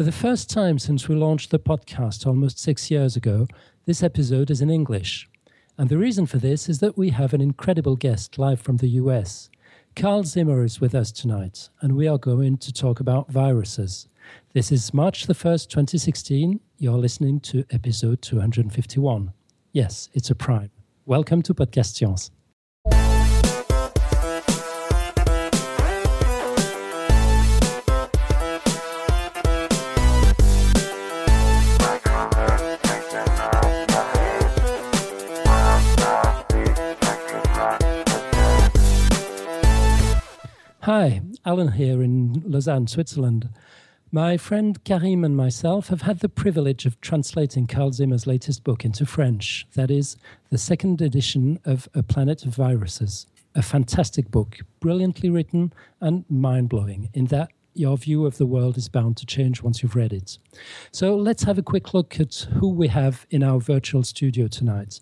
For the first time since we launched the podcast almost six years ago, this episode is in English. And the reason for this is that we have an incredible guest live from the US. Carl Zimmer is with us tonight, and we are going to talk about viruses. This is March the 1st, 2016. You're listening to episode 251. Yes, it's a prime. Welcome to Podcast Science. Alan here in Lausanne, Switzerland. My friend Karim and myself have had the privilege of translating Carl Zimmer's latest book into French. That is, the second edition of A Planet of Viruses. A fantastic book, brilliantly written and mind blowing, in that your view of the world is bound to change once you've read it. So let's have a quick look at who we have in our virtual studio tonight.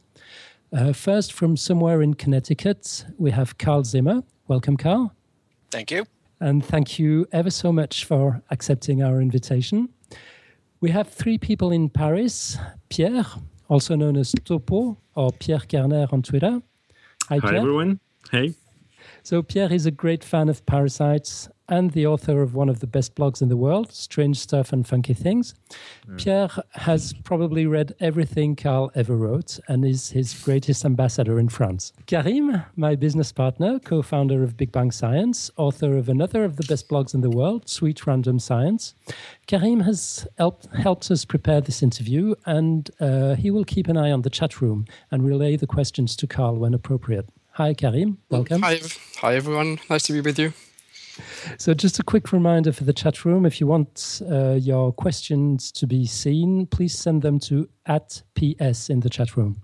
Uh, first, from somewhere in Connecticut, we have Carl Zimmer. Welcome, Carl. Thank you. And thank you ever so much for accepting our invitation. We have three people in Paris Pierre, also known as Topo or Pierre Kerner on Twitter. Hi, Hi everyone. Hey. So, Pierre is a great fan of parasites and the author of one of the best blogs in the world, Strange Stuff and Funky Things. Mm. Pierre has probably read everything Carl ever wrote and is his greatest ambassador in France. Karim, my business partner, co founder of Big Bang Science, author of another of the best blogs in the world, Sweet Random Science. Karim has helped, helped us prepare this interview and uh, he will keep an eye on the chat room and relay the questions to Carl when appropriate. Hi, Karim. Welcome. Hi, hi everyone. Nice to be with you. So, just a quick reminder for the chat room if you want uh, your questions to be seen, please send them to at PS in the chat room.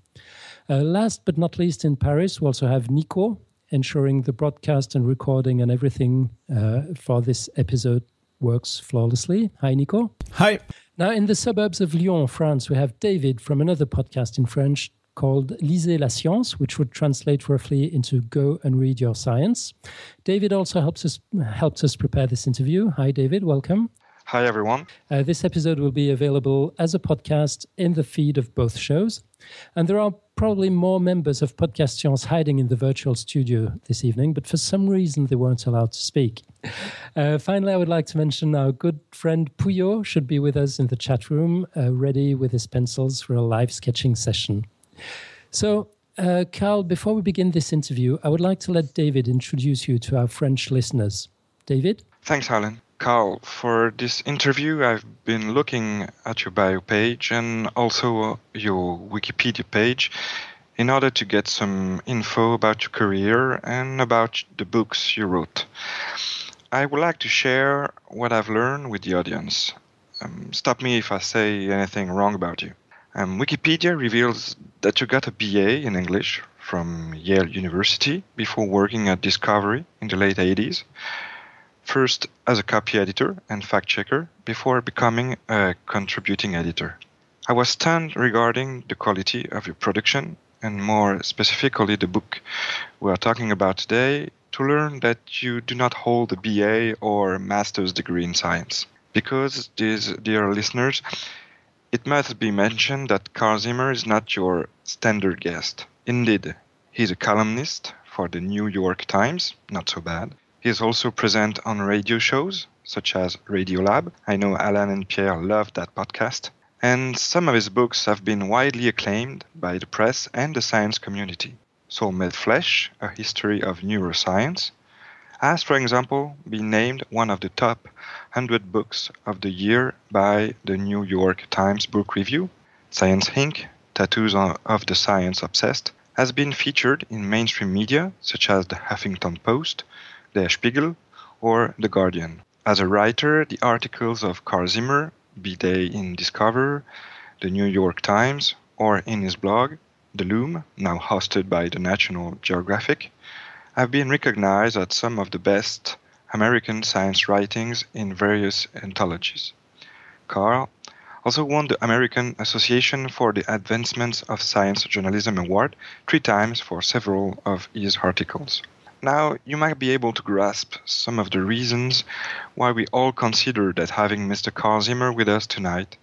Uh, last but not least, in Paris, we also have Nico ensuring the broadcast and recording and everything uh, for this episode works flawlessly. Hi, Nico. Hi. Now, in the suburbs of Lyon, France, we have David from another podcast in French called Lisez la science, which would translate roughly into Go and Read Your Science. David also helps us helps us prepare this interview. Hi, David. Welcome. Hi, everyone. Uh, this episode will be available as a podcast in the feed of both shows. And there are probably more members of Podcast Science hiding in the virtual studio this evening, but for some reason they weren't allowed to speak. Uh, finally, I would like to mention our good friend Puyo should be with us in the chat room, uh, ready with his pencils for a live sketching session. So, uh, Carl, before we begin this interview, I would like to let David introduce you to our French listeners. David? Thanks, Alan. Carl, for this interview, I've been looking at your bio page and also your Wikipedia page in order to get some info about your career and about the books you wrote. I would like to share what I've learned with the audience. Um, stop me if I say anything wrong about you. Um, Wikipedia reveals that you got a BA in English from Yale University before working at Discovery in the late 80s. First as a copy editor and fact checker before becoming a contributing editor. I was stunned regarding the quality of your production and more specifically the book we are talking about today to learn that you do not hold a BA or master's degree in science. Because, these dear listeners, it must be mentioned that Carl Zimmer is not your standard guest. Indeed, he's a columnist for the New York Times, not so bad. He is also present on radio shows, such as Radiolab. I know Alan and Pierre love that podcast. And some of his books have been widely acclaimed by the press and the science community. Soul Made Flesh, A History of Neuroscience, has, for example, been named one of the top 100 books of the year by the New York Times Book Review. Science Ink, Tattoos of the Science Obsessed, has been featured in mainstream media such as the Huffington Post, Der Spiegel, or The Guardian. As a writer, the articles of Carl Zimmer, be they in Discover, the New York Times, or in his blog, The Loom, now hosted by the National Geographic, have been recognized as some of the best American science writings in various anthologies. Carl also won the American Association for the Advancement of Science Journalism Award three times for several of his articles. Now, you might be able to grasp some of the reasons why we all consider that having Mr. Carl Zimmer with us tonight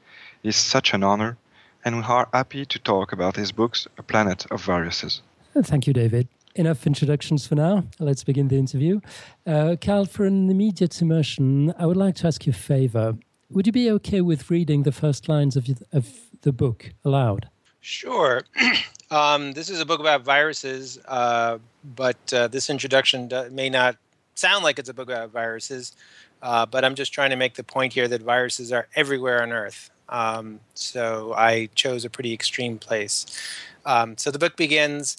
is such an honor, and we are happy to talk about his books, A Planet of Viruses. Thank you, David. Enough introductions for now. Let's begin the interview. Uh, Carl, for an immediate immersion, I would like to ask you a favor. Would you be okay with reading the first lines of, of the book aloud? Sure. um, this is a book about viruses, uh, but uh, this introduction may not sound like it's a book about viruses, uh, but I'm just trying to make the point here that viruses are everywhere on Earth. Um, so I chose a pretty extreme place. Um, so the book begins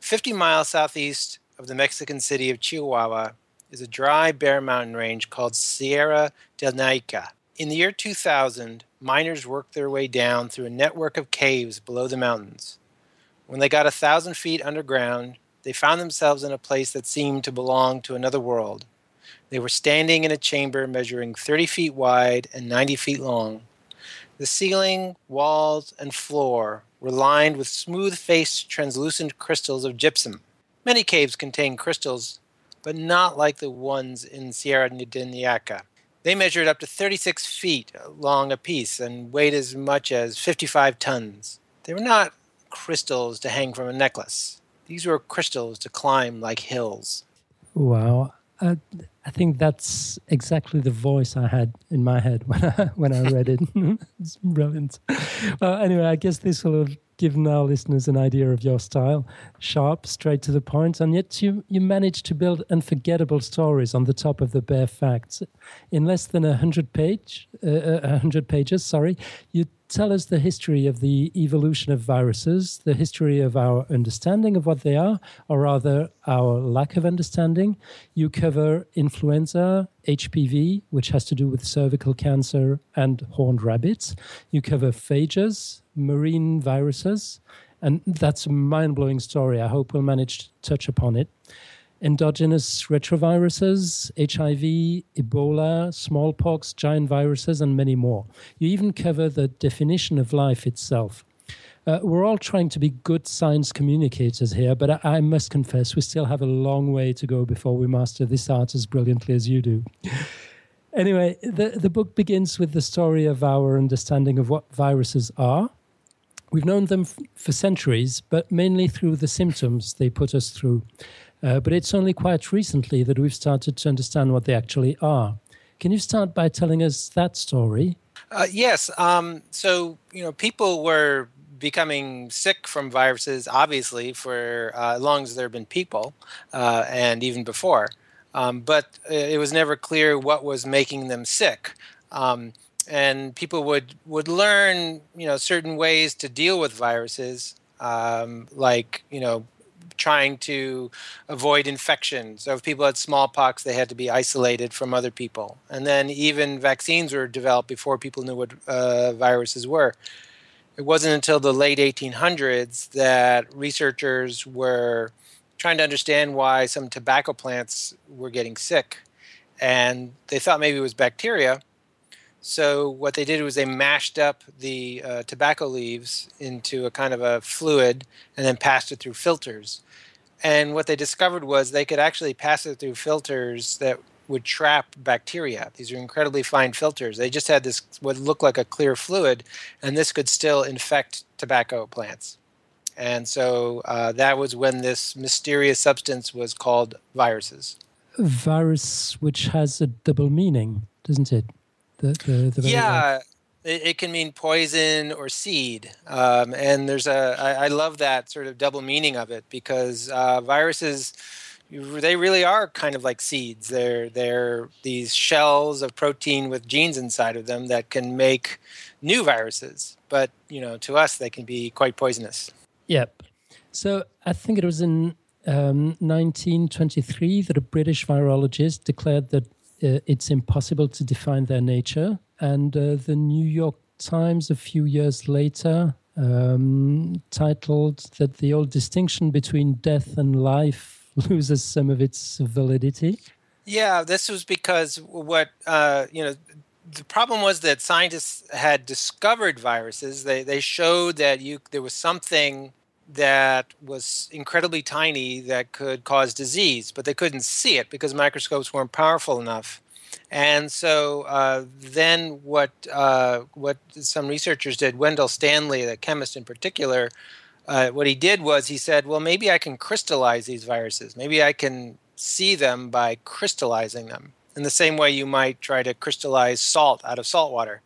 50 miles southeast of the Mexican city of Chihuahua is a dry, bare mountain range called Sierra del Naica. In the year 2000, miners worked their way down through a network of caves below the mountains. When they got a thousand feet underground, they found themselves in a place that seemed to belong to another world. They were standing in a chamber measuring 30 feet wide and 90 feet long. The ceiling, walls, and floor were lined with smooth faced, translucent crystals of gypsum. Many caves contain crystals, but not like the ones in Sierra de They measured up to 36 feet long apiece and weighed as much as 55 tons. They were not crystals to hang from a necklace. These were crystals to climb like hills. Wow. Uh, I think that's exactly the voice I had in my head when I when I read it. it's brilliant. Well, anyway, I guess this will given our listeners an idea of your style: sharp, straight to the point, and yet you you managed to build unforgettable stories on the top of the bare facts. In less than a hundred page, uh, uh a hundred pages, sorry, you tell us the history of the evolution of viruses, the history of our understanding of what they are, or rather our lack of understanding. You cover influenza, HPV, which has to do with cervical cancer and horned rabbits. You cover phages, marine viruses, and that's a mind blowing story. I hope we'll manage to touch upon it endogenous retroviruses, HIV, Ebola, smallpox, giant viruses, and many more. You even cover the definition of life itself. Uh, we're all trying to be good science communicators here, but I, I, must confess we still have a long way to go before we master this art as brilliantly as you do. anyway, the, the book begins with the story of our understanding of what viruses are. We've known them f- for centuries, but mainly through the symptoms they put us through. Uh, but it's only quite recently that we've started to understand what they actually are. Can you start by telling us that story? Uh, yes. Um, so, you know, people were becoming sick from viruses, obviously, for uh, as long as there have been people, uh, and even before. Um, but uh, it was never clear what was making them sick. Um, and people would, would learn, you know, certain ways to deal with viruses, um, like, you know, trying to avoid infection. So if people had smallpox, they had to be isolated from other people. And then even vaccines were developed before people knew what uh, viruses were. It wasn't until the late 1800s that researchers were trying to understand why some tobacco plants were getting sick. And they thought maybe it was bacteria. So what they did was they mashed up the uh, tobacco leaves into a kind of a fluid and then passed it through filters. And what they discovered was they could actually pass it through filters that would trap bacteria. These are incredibly fine filters. They just had this what looked like a clear fluid, and this could still infect tobacco plants. And so uh, that was when this mysterious substance was called viruses. Virus, which has a double meaning, doesn't it? The, the, the yeah, it, it, can mean poison or seed. Um, and there's a, I, I love that sort of double meaning of it because uh, viruses, they really are kind of like seeds. They're, they're these shells of protein with genes inside of them that can make new viruses. But, you know, to us, they can be quite poisonous. Yep. So I think it was in um, 1923 that a British virologist declared that uh, it's impossible to define their nature. And uh, the New York Times, a few years later, um, titled that the old distinction between death and life loses some of its validity. Yeah, this was because what uh, you know. The problem was that scientists had discovered viruses. They they showed that you there was something that was incredibly tiny that could cause disease, but they couldn't see it because microscopes weren't powerful enough. And so uh, then, what uh, what some researchers did, Wendell Stanley, the chemist in particular, uh, what he did was he said, "Well, maybe I can crystallize these viruses. Maybe I can see them by crystallizing them in the same way you might try to crystallize salt out of salt water."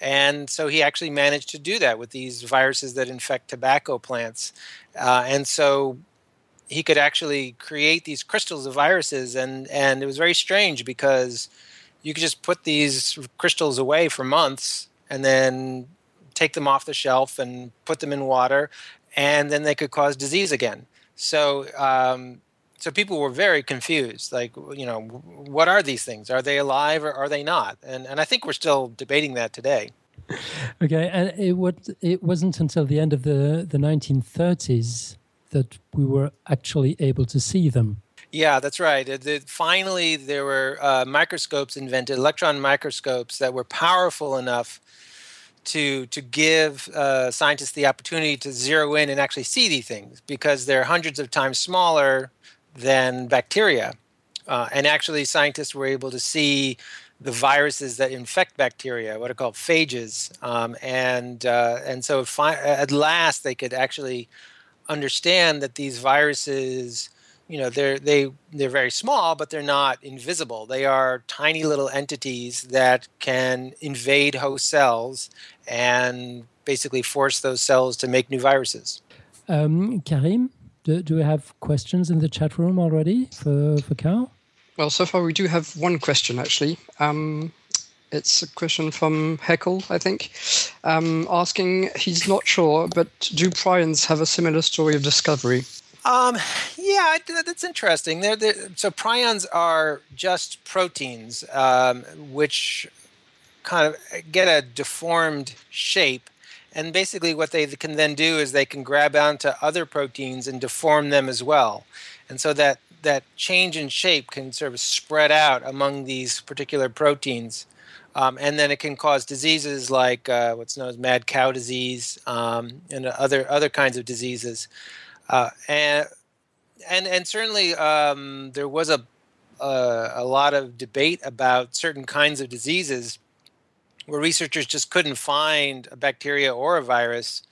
And so he actually managed to do that with these viruses that infect tobacco plants. Uh, and so he could actually create these crystals of viruses. And, and it was very strange because you could just put these crystals away for months and then take them off the shelf and put them in water, and then they could cause disease again. So, um, so people were very confused. Like, you know, what are these things? Are they alive or are they not? And and I think we're still debating that today. Okay, and it would it wasn't until the end of the the 1930s that we were actually able to see them. Yeah, that's right. It, it, finally, there were uh, microscopes invented, electron microscopes that were powerful enough to to give uh, scientists the opportunity to zero in and actually see these things because they're hundreds of times smaller than bacteria. Uh, and actually, scientists were able to see the viruses that infect bacteria, what are called phages. Um, and, uh, and so fi- at last, they could actually understand that these viruses you know they're they they're very small but they're not invisible they are tiny little entities that can invade host cells and basically force those cells to make new viruses um, karim do, do we have questions in the chat room already for, for Carl? Well, so far we do have one question actually. Um, it's a question from Heckle, I think, um, asking he's not sure, but do prions have a similar story of discovery? Um, yeah, that's interesting. They're, they're, so prions are just proteins um, which kind of get a deformed shape and basically, what they can then do is they can grab onto other proteins and deform them as well. And so that that change in shape can sort of spread out among these particular proteins. Um, and then it can cause diseases like uh, what's known as mad cow disease um, and other other kinds of diseases. Uh, and and and certainly um, there was a, a a lot of debate about certain kinds of diseases where researchers just couldn't find a bacteria or a virus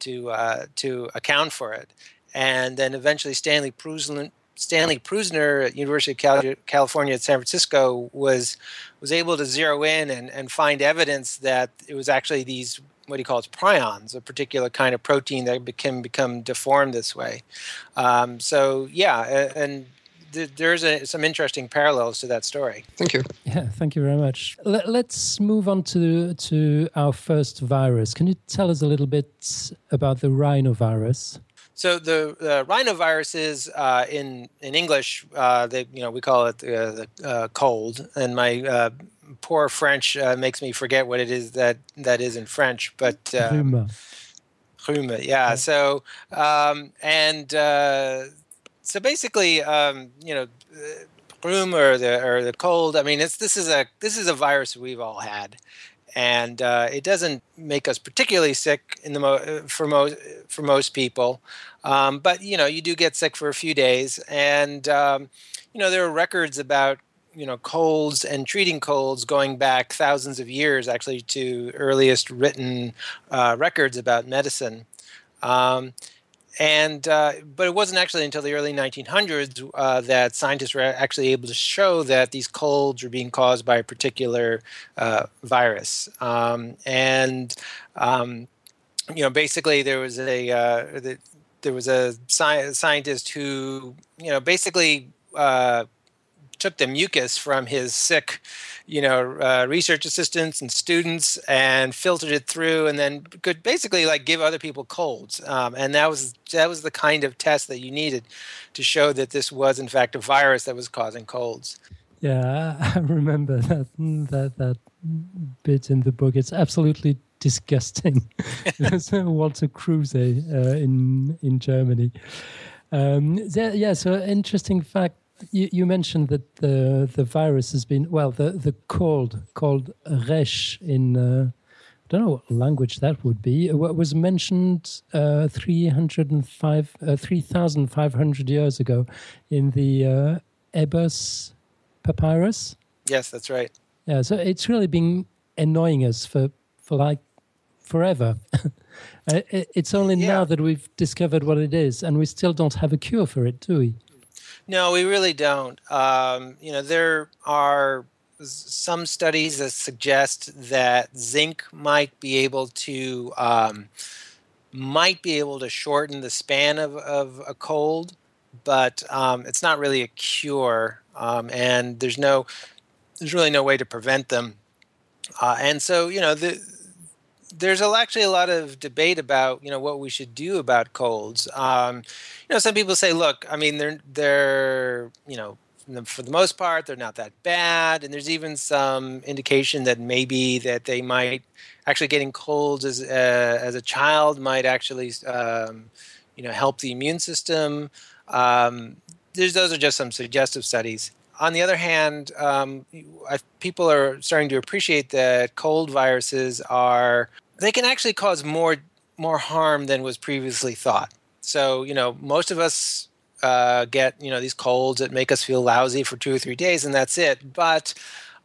to uh, to account for it. And then eventually Stanley Prusiner, Stanley Prusiner at University of California at San Francisco was was able to zero in and, and find evidence that it was actually these what he calls prions, a particular kind of protein that can become deformed this way. Um, so yeah, and there's a, some interesting parallels to that story. Thank you. Yeah, thank you very much. Let, us move on to to our first virus. Can you tell us a little bit about the rhinovirus? So the, the rhinoviruses uh, in in English, uh, they you know we call it uh, the uh, cold, and my uh, poor French uh, makes me forget what it is that that is in French, but. Rhume. Rhume, yeah. So, um, and so basically, um, you know, rhume or the or the cold. I mean, it's this is a this is a virus we've all had, and uh, it doesn't make us particularly sick in the mo- for most for most people. Um, but you know, you do get sick for a few days, and um, you know there are records about you know colds and treating colds going back thousands of years, actually to earliest written uh, records about medicine. Um, and uh, but it wasn't actually until the early 1900s uh, that scientists were actually able to show that these colds were being caused by a particular uh, virus. Um, and um, you know, basically, there was a uh, the, there was a sci- scientist who you know basically uh, took the mucus from his sick you know uh, research assistants and students and filtered it through and then could basically like give other people colds um, and that was that was the kind of test that you needed to show that this was in fact a virus that was causing colds. Yeah i remember that that that bit in the book. It's absolutely disgusting. Walter kruse uh, in in germany. Um, yeah so interesting fact you, you, mentioned that the the virus has been well the the cold called resh in uh, don't know what language that would be. What was mentioned uh, 305, uh, 3,500 years ago in the uh, Ebers papyrus. Yes, that's right. Yeah, so it's really been annoying us for, for like forever. it's only yeah. now that we've discovered what it is, and we still don't have a cure for it, do we? No, we really don't. Um, you know, there are some studies that suggest that zinc might be able to um, might be able to shorten the span of, of a cold, but um, it's not really a cure, um, and there's no there's really no way to prevent them. Uh, and so, you know, the, there's actually a lot of debate about you know what we should do about colds. Um, you know, some people say, look, I mean, they're they're you know for the most part they're not that bad, and there's even some indication that maybe that they might actually getting colds as uh, as a child might actually um, you know help the immune system. Um, there's those are just some suggestive studies on the other hand, um, people are starting to appreciate that cold viruses are they can actually cause more more harm than was previously thought. So you know, most of us uh, get you know these colds that make us feel lousy for two or three days, and that's it. But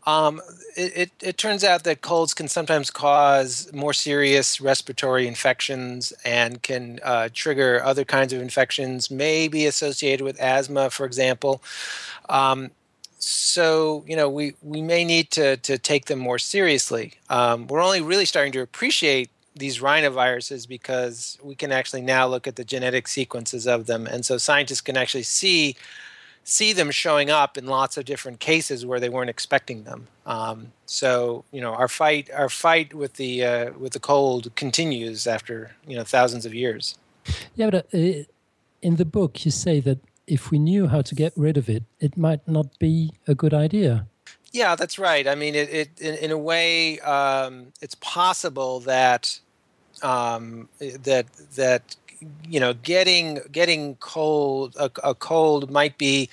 um, it, it, it, turns out that colds can sometimes cause more serious respiratory infections and can uh, trigger other kinds of infections, maybe associated with asthma, for example. Um, so you know we we may need to to take them more seriously. Um, we're only really starting to appreciate these rhinoviruses because we can actually now look at the genetic sequences of them, and so scientists can actually see see them showing up in lots of different cases where they weren't expecting them. Um, so you know our fight our fight with the uh, with the cold continues after you know thousands of years. Yeah, but uh, in the book you say that if we knew how to get rid of it, it might not be a good idea. Yeah, that's right. I mean, it, it in, in a way, um, it's possible that um, that that you know, getting getting cold a, a cold might be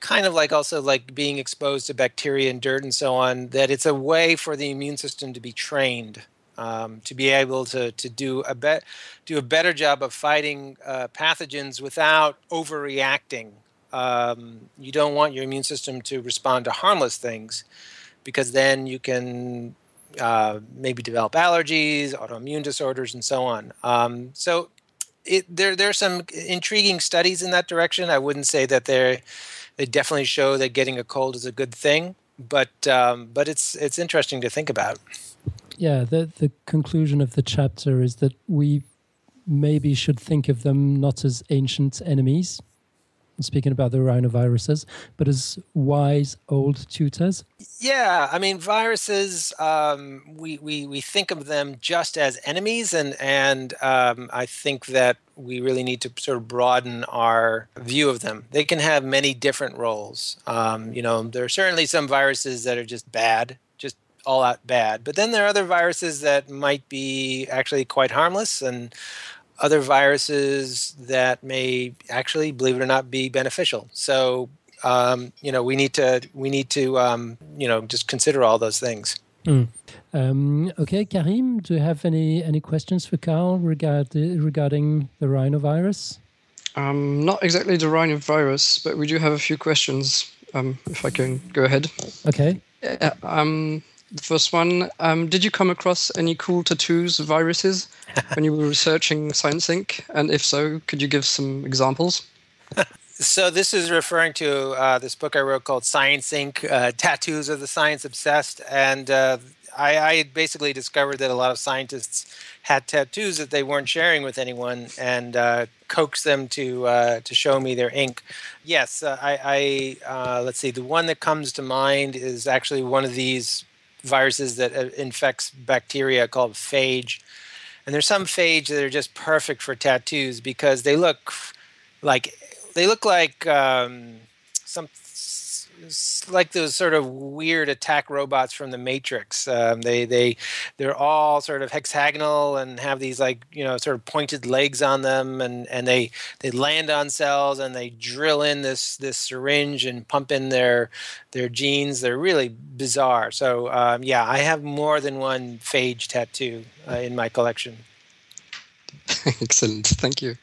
kind of like also like being exposed to bacteria and dirt and so on. That it's a way for the immune system to be trained um, to be able to to do a bet do a better job of fighting uh, pathogens without overreacting. Um, you don't want your immune system to respond to harmless things because then you can uh, maybe develop allergies, autoimmune disorders, and so on. Um, so it, there there are some intriguing studies in that direction. I wouldn't say that they they definitely show that getting a cold is a good thing, but um, but it's it's interesting to think about yeah, the the conclusion of the chapter is that we maybe should think of them not as ancient enemies, speaking about the rhinoviruses, but as wise old tutors? Yeah, I mean, viruses, um, we, we, we think of them just as enemies, and, and um, I think that we really need to sort of broaden our view of them. They can have many different roles. Um, you know, there are certainly some viruses that are just bad, all out bad. But then there are other viruses that might be actually quite harmless and other viruses that may actually, believe it or not, be beneficial. So um, you know we need to we need to um, you know just consider all those things. Mm. Um, okay, Karim, do you have any any questions for Carl regard, regarding the rhinovirus? Um, not exactly the rhinovirus, but we do have a few questions. Um, if I can go ahead. Okay. Uh, um, the first one. Um, did you come across any cool tattoos viruses when you were researching Science Ink? And if so, could you give some examples? so this is referring to uh, this book I wrote called Science Ink: uh, Tattoos of the Science Obsessed, and uh, I, I basically discovered that a lot of scientists had tattoos that they weren't sharing with anyone, and uh, coaxed them to uh, to show me their ink. Yes, uh, I, I let's see. The one that comes to mind is actually one of these viruses that uh, infects bacteria called phage. And there's some phage that are just perfect for tattoos because they look like they look like um, some like those sort of weird attack robots from the Matrix. Um, they they they're all sort of hexagonal and have these like you know sort of pointed legs on them, and and they they land on cells and they drill in this this syringe and pump in their their genes. They're really bizarre. So um, yeah, I have more than one phage tattoo uh, in my collection. Excellent, thank you.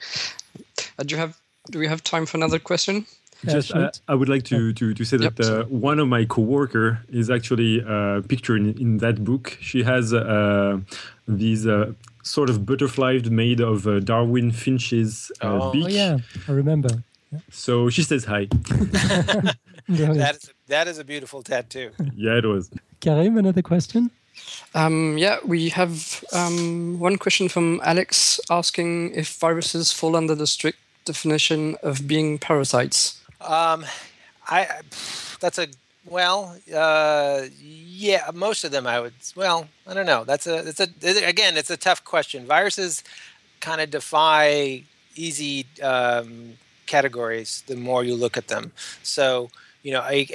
Uh, do you have do we have time for another question? Just, uh, I would like to to, to say that uh, one of my coworker is actually uh, pictured in, in that book. She has uh, these uh, sort of butterflies made of uh, Darwin Finch's oh. beak. Oh yeah, I remember. Yeah. So she says hi. that is that is a beautiful tattoo. yeah, it was. Karim, another question. Um, yeah, we have um, one question from Alex asking if viruses fall under the strict definition of being parasites. Um, I that's a well, uh, yeah, most of them I would. Well, I don't know. That's a it's a again, it's a tough question. Viruses kind of defy easy um, categories the more you look at them. So you know, a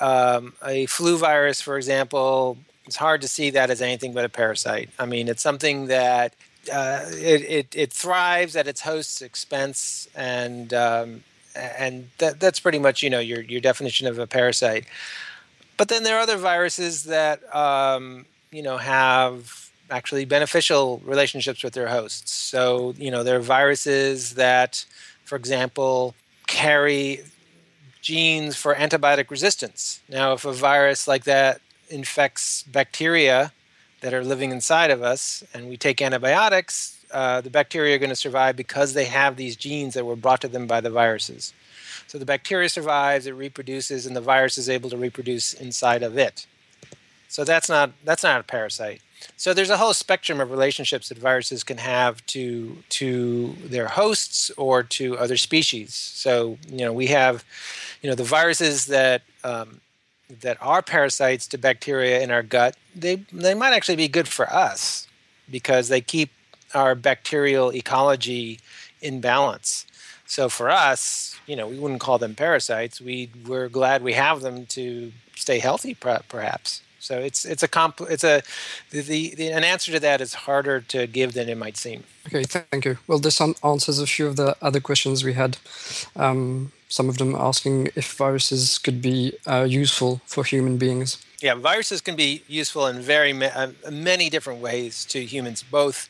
a um, a flu virus, for example, it's hard to see that as anything but a parasite. I mean, it's something that uh, it, it, it thrives at its host's expense, and um, and that, that's pretty much you know your your definition of a parasite. But then there are other viruses that um, you know have actually beneficial relationships with their hosts. So you know there are viruses that, for example, carry genes for antibiotic resistance. Now, if a virus like that infects bacteria that are living inside of us, and we take antibiotics, uh, the bacteria are going to survive because they have these genes that were brought to them by the viruses. So the bacteria survives, it reproduces, and the virus is able to reproduce inside of it. So that's not that's not a parasite. So there's a whole spectrum of relationships that viruses can have to to their hosts or to other species. So you know we have, you know, the viruses that um, that are parasites to bacteria in our gut. They they might actually be good for us because they keep our bacterial ecology in balance. So for us, you know, we wouldn't call them parasites. We we're glad we have them to stay healthy, perhaps. So it's it's a comp it's a the, the, an answer to that is harder to give than it might seem. Okay, thank you. Well, this answers a few of the other questions we had. Um, some of them asking if viruses could be uh, useful for human beings. Yeah, viruses can be useful in very ma- uh, many different ways to humans, both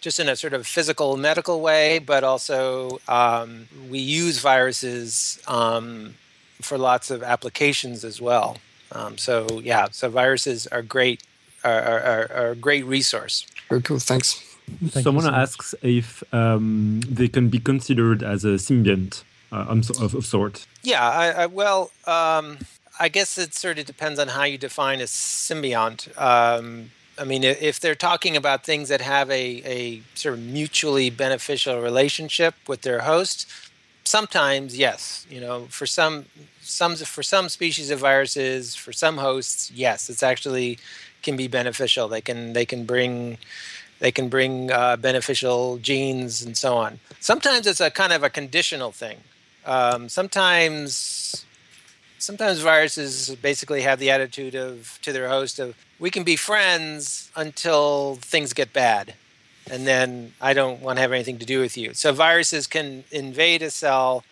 just in a sort of physical medical way, but also um, we use viruses um, for lots of applications as well. Um, so yeah, so viruses are great, are, are, are a great resource. Very cool. Thanks. Thank Someone so asks if um, they can be considered as a symbiont uh, of, of sort. Yeah, I, I, well, um, I guess it sort of depends on how you define a symbiont. Um, I mean, if they're talking about things that have a, a sort of mutually beneficial relationship with their host, sometimes yes. You know, for some some for some species of viruses, for some hosts, yes, it's actually can be beneficial. They can they can bring they can bring uh, beneficial genes and so on. Sometimes it's a kind of a conditional thing. Um, sometimes sometimes viruses basically have the attitude of to their host of we can be friends until things get bad and then i don't want to have anything to do with you. So viruses can invade a cell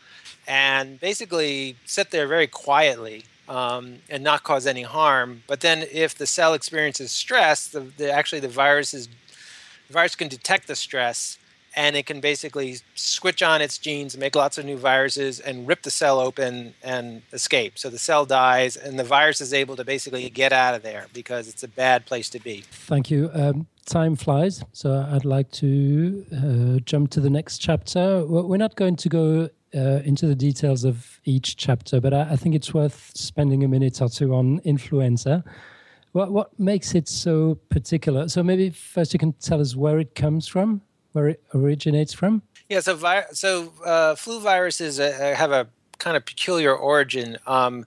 and basically sit there very quietly um, and not cause any harm. But then if the cell experiences stress the, the actually the virus is the virus can detect the stress and it can basically switch on its genes, make lots of new viruses, and rip the cell open and escape. So the cell dies, and the virus is able to basically get out of there because it's a bad place to be. Thank you. Um, time flies, so I'd like to uh, jump to the next chapter. We're not going to go uh, into the details of each chapter, but I, I, think it's worth spending a minute or two on influenza. What, what makes it so particular? So maybe first you can tell us where it comes from where it originates from? Yeah, so vi- so uh, flu viruses uh, have a kind of peculiar origin. Um,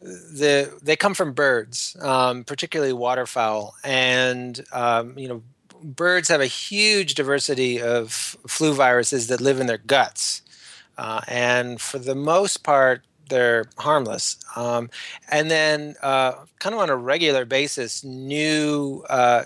the they come from birds, um, particularly waterfowl, and um, you know birds have a huge diversity of flu viruses that live in their guts, uh, and for the most part, they're harmless. Um, and then, uh, kind of on a regular basis, new uh,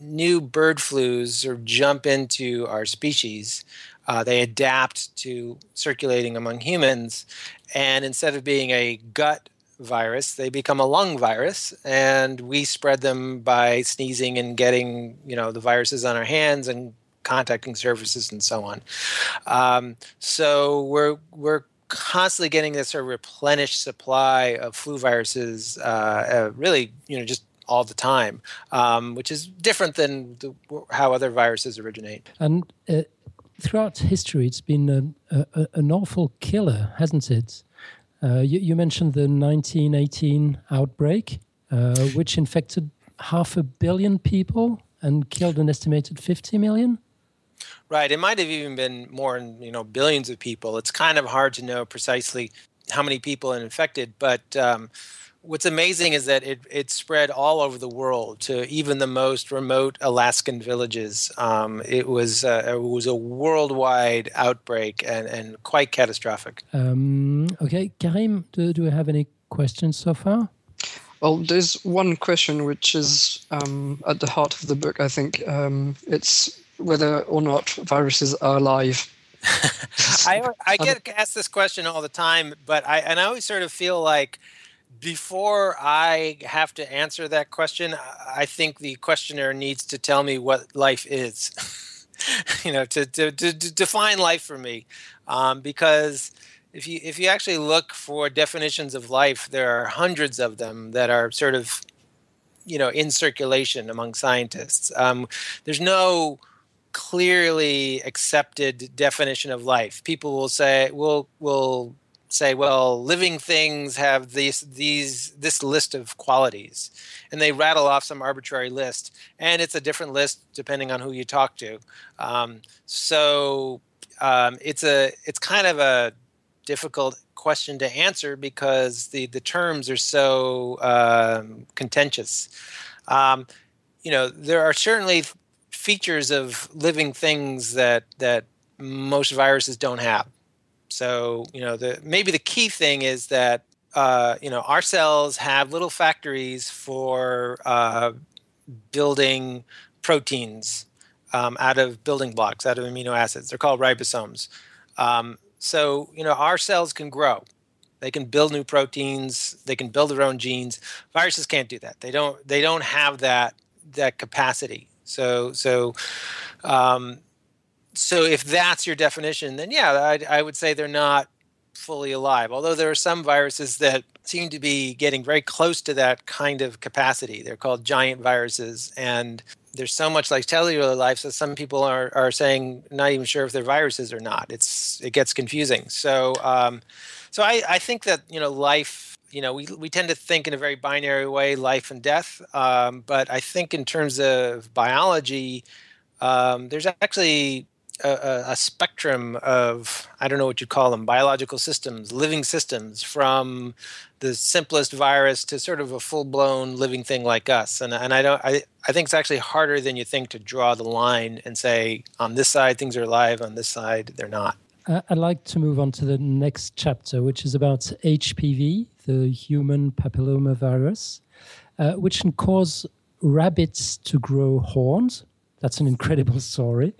new bird flus of jump into our species. Uh, they adapt to circulating among humans, and instead of being a gut virus, they become a lung virus, and we spread them by sneezing and getting you know the viruses on our hands and contacting surfaces and so on. Um, so we're we're constantly getting this sort of replenished supply of flu viruses, uh, uh, really, you know, just all the time, um, which is different than the, how other viruses originate. And uh, throughout history, it's been an, a, an awful killer, hasn't it? Uh, you, you, mentioned the 1918 outbreak, uh, which infected half a billion people and killed an estimated 50 million. Right. It might have even been more you know billions of people. It's kind of hard to know precisely how many people are infected, but um, what's amazing is that it, it spread all over the world to even the most remote Alaskan villages. Um, it was uh, it was a worldwide outbreak and, and quite catastrophic. Um, okay, Karim, do, do we have any questions so far? Well, there's one question which is um, at the heart of the book. I think um, it's whether or not viruses are alive. I I get asked this question all the time, but I and I always sort of feel like before I have to answer that question, I think the questioner needs to tell me what life is. you know, to, to, to, to, define life for me, um, because if you if you actually look for definitions of life, there are hundreds of them that are sort of, you know, in circulation among scientists. Um, there's no clearly accepted definition of life. People will say will will say, well, living things have these these this list of qualities, and they rattle off some arbitrary list, and it's a different list depending on who you talk to. Um, so um, it's a it's kind of a difficult question to answer because the the terms are so um, contentious. Um, you know, there are certainly features of living things that that most viruses don't have. So you know, the maybe the key thing is that uh, you know our cells have little factories for uh, building proteins um, out of building blocks, out of amino acids. They're called ribosomes. Um, so you know, our cells can grow. They can build new proteins. They can build their own genes. Viruses can't do that. They don't. They don't have that that capacity. So so um, so if that's your definition, then yeah, I, I would say they're not fully alive. Although there are some viruses that seem to be getting very close to that kind of capacity. They're called giant viruses, and there's so much like cellular life that some people are, are saying not even sure if they're viruses or not. It's it gets confusing. So um, so I, I think that you know life you know, we, we tend to think in a very binary way, life and death. Um, but I think in terms of biology, um, there's actually a, a, spectrum of I don't know what you call them biological systems, living systems, from the simplest virus to sort of a full blown living thing like us. And and I don't I, I think it's actually harder than you think to draw the line and say on this side things are alive, on this side they're not. I'd like to move on to the next chapter, which is about HPV, the human papillomavirus, uh, which can cause rabbits to grow horns. That's an incredible story.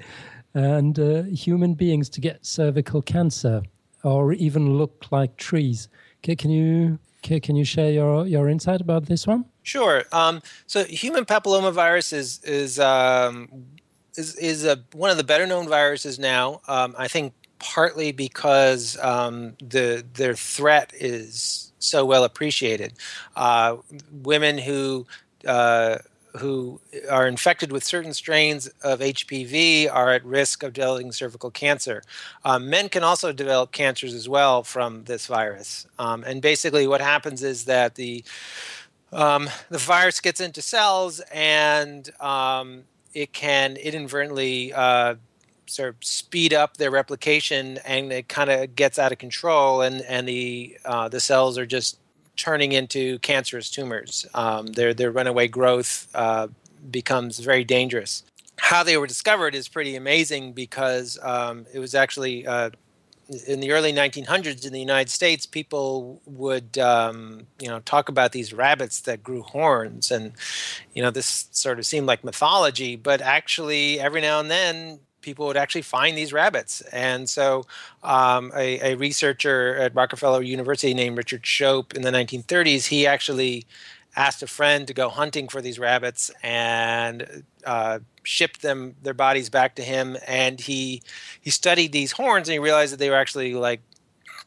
And uh, human beings to get cervical cancer or even look like trees. Can, can you can you share your, your insight about this one? Sure. Um, so human papillomavirus is is um, is, is a, one of the better known viruses now. Um, I think partly because um, the their threat is so well appreciated. Uh, women who uh, who are infected with certain strains of HPV are at risk of developing cervical cancer. Um, men can also develop cancers as well from this virus. Um, and basically, what happens is that the um, the virus gets into cells and um, it can inadvertently uh, sort of speed up their replication, and it kind of gets out of control, and and the uh, the cells are just turning into cancerous tumors. Um, their their runaway growth uh, becomes very dangerous. How they were discovered is pretty amazing because um, it was actually uh, in the early 1900s in the United States, people would um, you know talk about these rabbits that grew horns, and you know this sort of seemed like mythology, but actually every now and then people would actually find these rabbits. And so, um, a, a, researcher at Rockefeller University named Richard Shope in the 1930s, he actually asked a friend to go hunting for these rabbits and uh, shipped them their bodies back to him. And he he studied these horns and he realized that they were actually like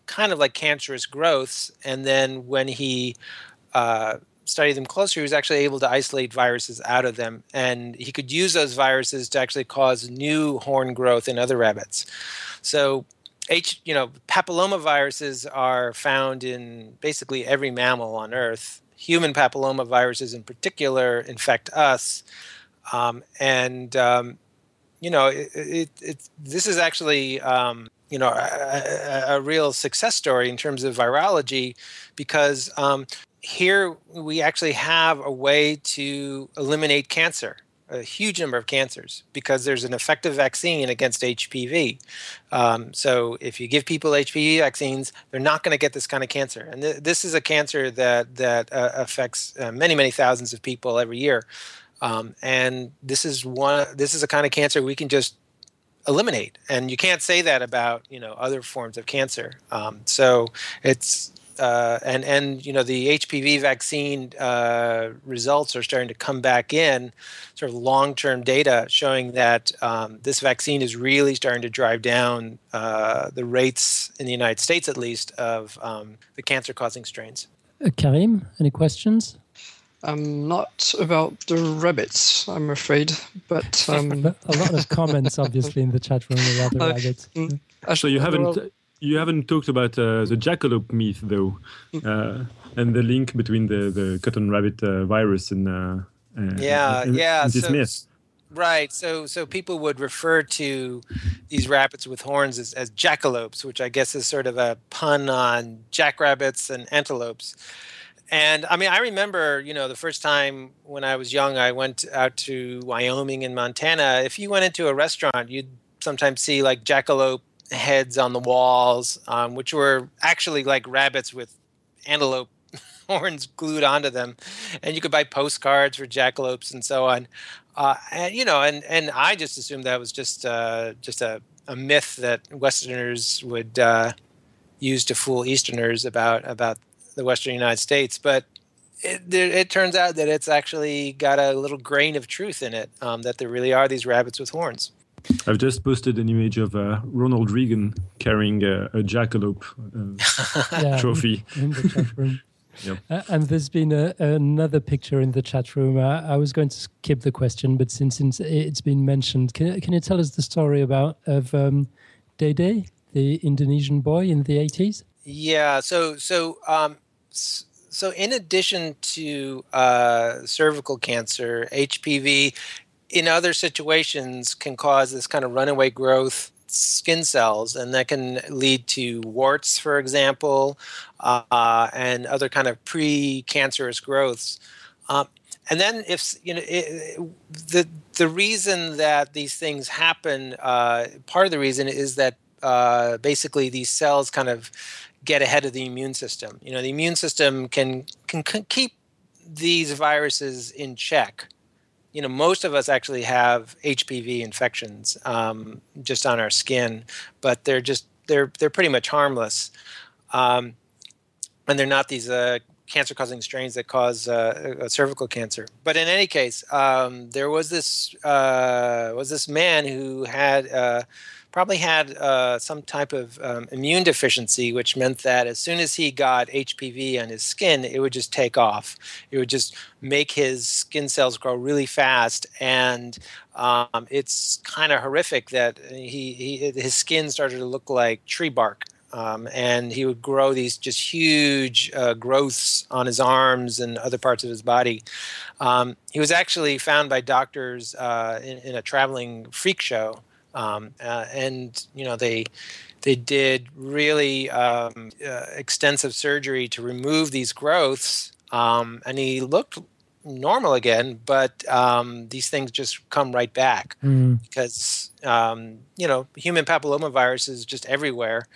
kind of like cancerous growths. And then when he uh, studied them closer, he was actually able to isolate viruses out of them, and he could use those viruses to actually cause new horn growth in other rabbits. So H, you know, papillomaviruses are found in basically every mammal on Earth human papillomaviruses in particular infect us. Um, and, um, you know, it, it, it, this is actually, um, you know, a, a, real success story in terms of virology because um, here we actually have a way to eliminate cancer a huge number of cancers because there's an effective vaccine against HPV. Um, so if you give people HPV vaccines, they're not going to get this kind of cancer. And th- this is a cancer that that uh, affects uh, many many thousands of people every year. Um, and this is one. This is a kind of cancer we can just eliminate and you can't say that about you know other forms of cancer um, so it's uh, and and you know the HPV vaccine uh, results are starting to come back in, sort of long-term data showing that um, this vaccine is really starting to drive down uh, the rates in the United States, at least, of um, the cancer-causing strains. Uh, Karim, any questions? Um, not about the rabbits, I'm afraid, but um... a lot of comments, obviously, in the chat room about the rabbits. Mm, actually, you haven't you haven't talked about uh, the jackalope myth, though, uh, and the link between the, the cotton rabbit uh, virus and uh, uh, yeah, and, yeah, and this so, myth. Right. So, so people would refer to these rabbits with horns as, as jackalopes, which I guess is sort of a pun on jackrabbits and antelopes. And I mean, I remember, you know, the first time when I was young, I went out to Wyoming and Montana. If you went into a restaurant, you'd sometimes see like jackalope heads on the walls, um, which were actually like rabbits with antelope horns glued onto them, and you could buy postcards for jackalopes and so on. Uh, and you know, and and I just assumed that was just uh, just a, a myth that Westerners would uh, use to fool Easterners about about the Western United States, but. It, it, turns out that it's actually got a little grain of truth in it. Um, that there really are these rabbits with horns. I've just posted an image of uh, Ronald Reagan carrying a, a jackalope uh, yeah, trophy. In the chat room. yep. uh, and there's been a, another picture in the chat room. Uh, I was going to skip the question, but since, since it's been mentioned, can, can you tell us the story about of um, Dede, the Indonesian boy in the 80s? Yeah. So so um, so in addition to uh, cervical cancer, HPV in other situations can cause this kind of runaway growth skin cells and that can lead to warts for example uh, and other kind of pre-cancerous growths. Um, and then if you know it, the the reason that these things happen uh, part of the reason is that uh, basically these cells kind of get ahead of the immune system. You know the immune system can can, can keep these viruses in check you know, most of us actually have HPV infections um, just on our skin, but they're just they're they're pretty much harmless, um, and they're not these uh, cancer-causing strains that cause uh, cervical cancer. But in any case, um, there was this uh, was this man who had uh, probably had uh, some type of um, immune deficiency, which meant that as soon as he got HPV on his skin, it would just take off. It would just make his skin cells grow really fast, and um, it's kind of horrific that he, he his skin started to look like tree bark. Um, and he would grow these just huge uh, growths on his arms and other parts of his body. Um, he was actually found by doctors uh, in, in, a traveling freak show um, uh, and you know they they did really um, uh, extensive surgery to remove these growths, um, and he looked normal again, but um, these things just come right back Mm. because um, you know human papillomavirus is just everywhere,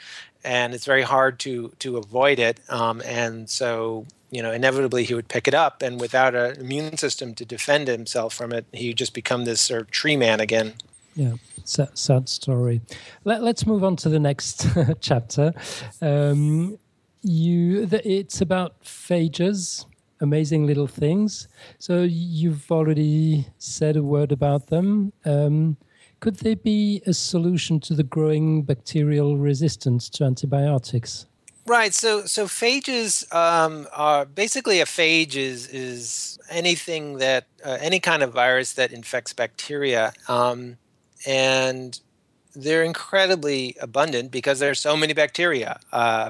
and it's very hard to to avoid it. Um, and so you know inevitably he would pick it up, and without an immune system to defend himself from it, he would just become this sort of tree man again. Yeah, sad, sad story. Let, us move on to the next chapter. Um, you, the, it's about phages, amazing little things. So you've already said a word about them. Um, could they be a solution to the growing bacterial resistance to antibiotics? Right. So so phages um, are basically a phage is is anything that uh, any kind of virus that infects bacteria, um, and they're incredibly abundant because there's so many bacteria, uh,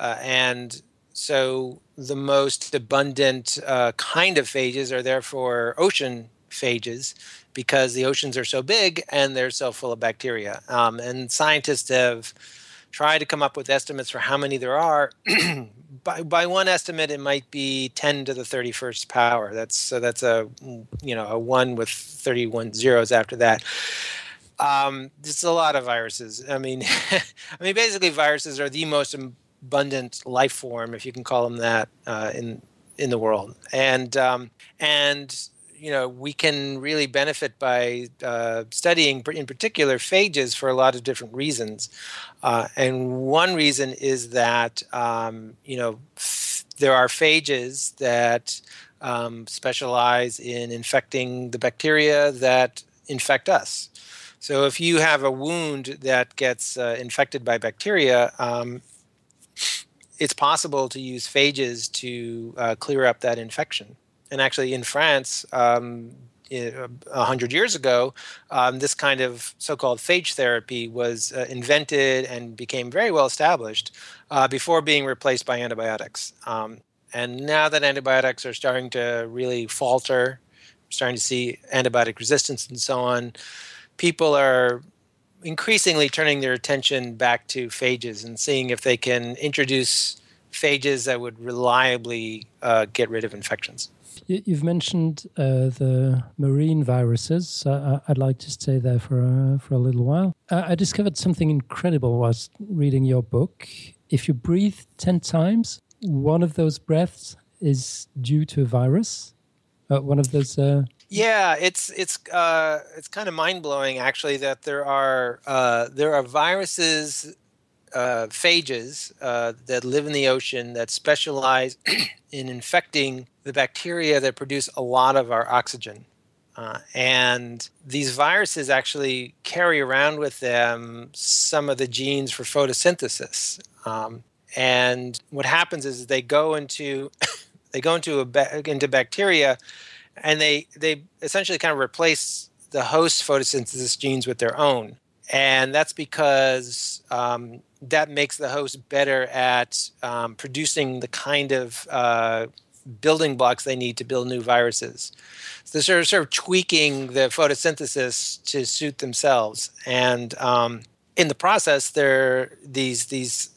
uh, and so the most abundant uh, kind of phages are therefore ocean phages because the oceans are so big and they're so full of bacteria. Um, and scientists have tried to come up with estimates for how many there are. by, by one estimate, it might be 10 to the 31st power. That's so that's a you know a one with 31 zeros after that. Um, it's a lot of viruses. I mean, I mean, basically, viruses are the most abundant life form, if you can call them that, uh, in in the world. And um, and you know we can really benefit by uh, studying in particular phages for a lot of different reasons uh, and one reason is that um, you know f- there are phages that um, specialize in infecting the bacteria that infect us so if you have a wound that gets uh, infected by bacteria um, it's possible to use phages to uh, clear up that infection and actually in France, um, a hundred years ago, um, this kind of so-called phage therapy was uh, invented and became very well established uh, before being replaced by antibiotics. Um, and now that antibiotics are starting to really falter, starting to see antibiotic resistance and so on, people are increasingly turning their attention back to phages and seeing if they can introduce phages that would reliably uh, get rid of infections. You've mentioned uh, the marine viruses. Uh, I'd like to stay there for a, for a little while. Uh, I discovered something incredible whilst reading your book. If you breathe 10 times, one of those breaths is due to a virus. Uh, one of those. Uh, yeah, it's it's uh, it's kind of mind blowing actually that there are there are viruses uh, phages uh, that live in the ocean that specialize in infecting the bacteria that produce a lot of our oxygen. Uh, and these viruses actually carry around with them some of the genes for photosynthesis. Um, and what happens is they go into they go into a into bacteria, and they they essentially kind of replace the host photosynthesis genes with their own. And that's because um, that makes the host better at um, producing the kind of uh, building blocks they need to build new viruses. So they're sort of, sort of tweaking the photosynthesis to suit themselves, and um, in the process, they're these these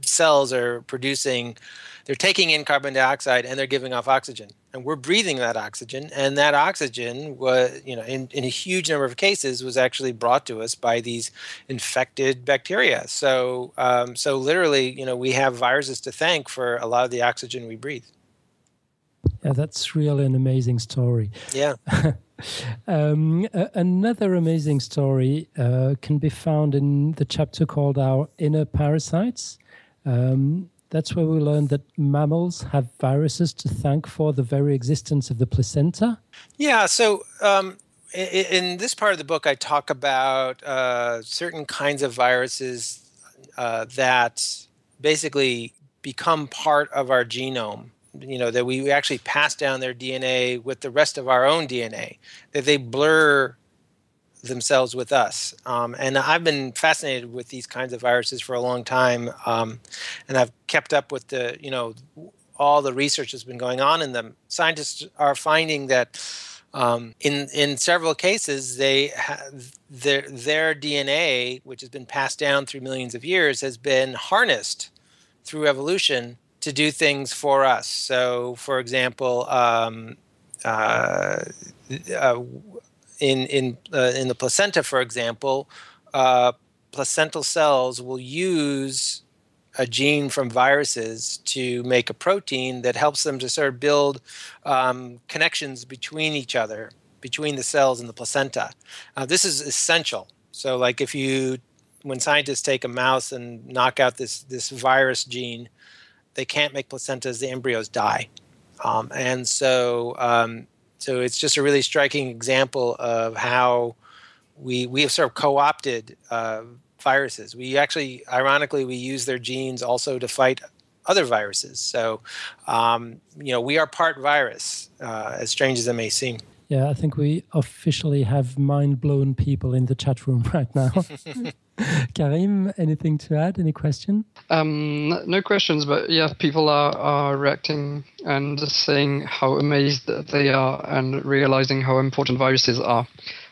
cells are producing they're taking in carbon dioxide and they're giving off oxygen and we're breathing that oxygen and that oxygen was you know in, in a huge number of cases was actually brought to us by these infected bacteria. So um, so literally you know we have viruses to thank for a lot of the oxygen we breathe. Yeah that's really an amazing story. Yeah. Um, another amazing story uh, can be found in the chapter called our inner parasites. Um, that's where we learned that mammals have viruses to thank for the very existence of the placenta. Yeah. So um, in, this part of the book, I talk about uh, certain kinds of viruses uh, that basically become part of our genome. You know, that we actually pass down their DNA with the rest of our own DNA, that they blur themselves with us. Um, and I've been fascinated with these kinds of viruses for a long time, um, and I've kept up with the you know all the research that's been going on in them. Scientists are finding that. Um, in in several cases, they their their DNA, which has been passed down through millions of years, has been harnessed through evolution to do things for us. So, for example, um, uh, uh, in in uh, in the placenta, for example, uh, placental cells will use a gene from viruses to make a protein that helps them to sort of build um, connections between each other, between the cells in the placenta. Uh, this is essential. So, like if you, when scientists take a mouse and knock out this this virus gene, they can't make placentas. The embryos die, um, and so um, so it's just a really striking example of how we we have sort of co-opted uh, viruses. We actually, ironically, we use their genes also to fight other viruses. So, um, you know, we are part virus, uh, as strange as it may seem. Yeah, I think we officially have mind blown people in the chat room right now. Karim, anything to add? Any question? Um, no questions, but yeah, people are, are reacting and saying how amazed they are and realizing how important viruses are.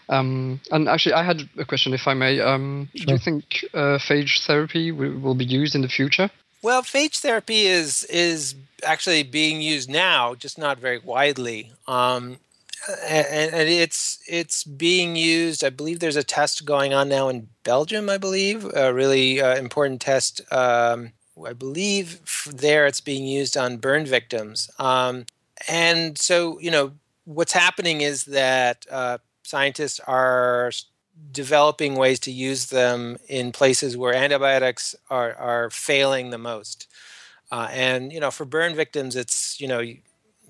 Um, and actually, I had a question, if I may. Um, sure. Do you think uh, phage therapy will, will be used in the future? Well, phage therapy is is actually being used now, just not very widely. Um, and, and, it's it's being used. I believe there's a test going on now in Belgium. I believe a really uh, important test. Um, I believe there it's being used on burn victims. Um, and so you know what's happening is that uh, scientists are developing ways to use them in places where antibiotics are, are failing the most. Uh, and you know, for burn victims, it's you know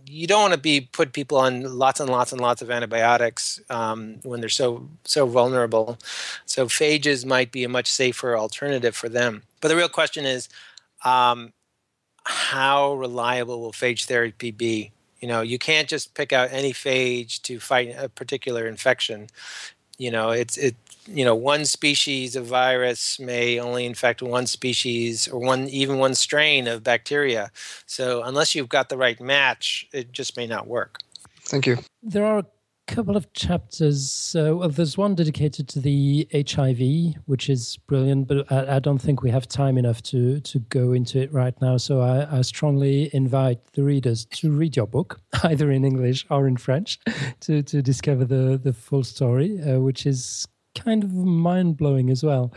you, don't want to be put people on lots and lots and lots of antibiotics um, when they're so so vulnerable. So phages might be a much safer alternative for them. But the real question is, um, how reliable will phage therapy be? You know, you can't just pick out any phage to fight a particular infection. You know, it's it. You know, one species of virus may only infect one species or one even one strain of bacteria. So unless you've got the right match, it just may not work. Thank you. There are a couple of chapters. Uh, well, there's one dedicated to the HIV, which is brilliant, but I, I, don't think we have time enough to to go into it right now. So I, I, strongly invite the readers to read your book, either in English or in French, to to discover the the full story, uh, which is kind of mind blowing as well.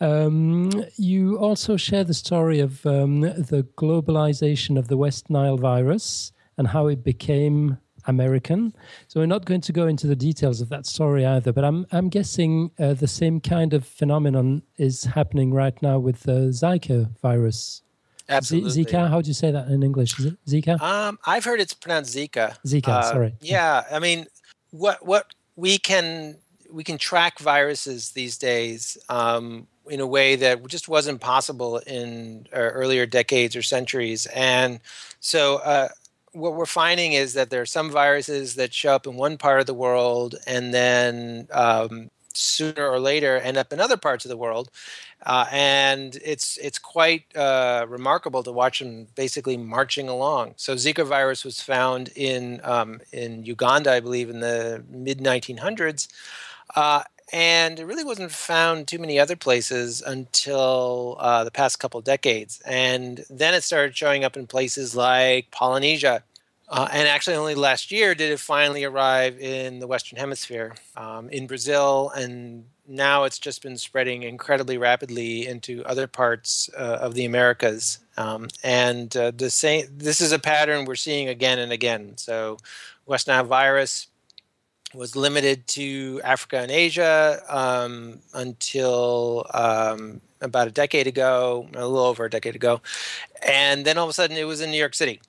Um, you also share the story of um, the globalization of the West Nile virus and how it became American. So we're not going to go into the details of that story either. But I'm I'm guessing uh, the same kind of phenomenon is happening right now with the Zika virus. Absolutely. Zika. How do you say that in English? Is it Zika? Um, I've heard it's pronounced Zika. Zika. Uh, sorry. Yeah. I mean, what what we can we can track viruses these days um, in a way that just wasn't possible in uh, earlier decades or centuries, and so. Uh, what we're finding is that there are some viruses that show up in one part of the world and then um, sooner or later end up in other parts of the world. Uh, and it's it's quite uh, remarkable to watch them basically marching along. So Zika virus was found in um, in Uganda, I believe, in the mid 1900s, uh, and it really wasn't found too many other places until uh, the past couple decades. And then it started showing up in places like Polynesia. Uh, and actually, only last year did it finally arrive in the Western Hemisphere, um, in Brazil, and now it's just been spreading incredibly rapidly into other parts uh, of the Americas. Um, and uh, the same, this is a pattern we're seeing again and again. So, West Nile virus was limited to Africa and Asia um, until um, about a decade ago, a little over a decade ago, and then all of a sudden it was in New York City.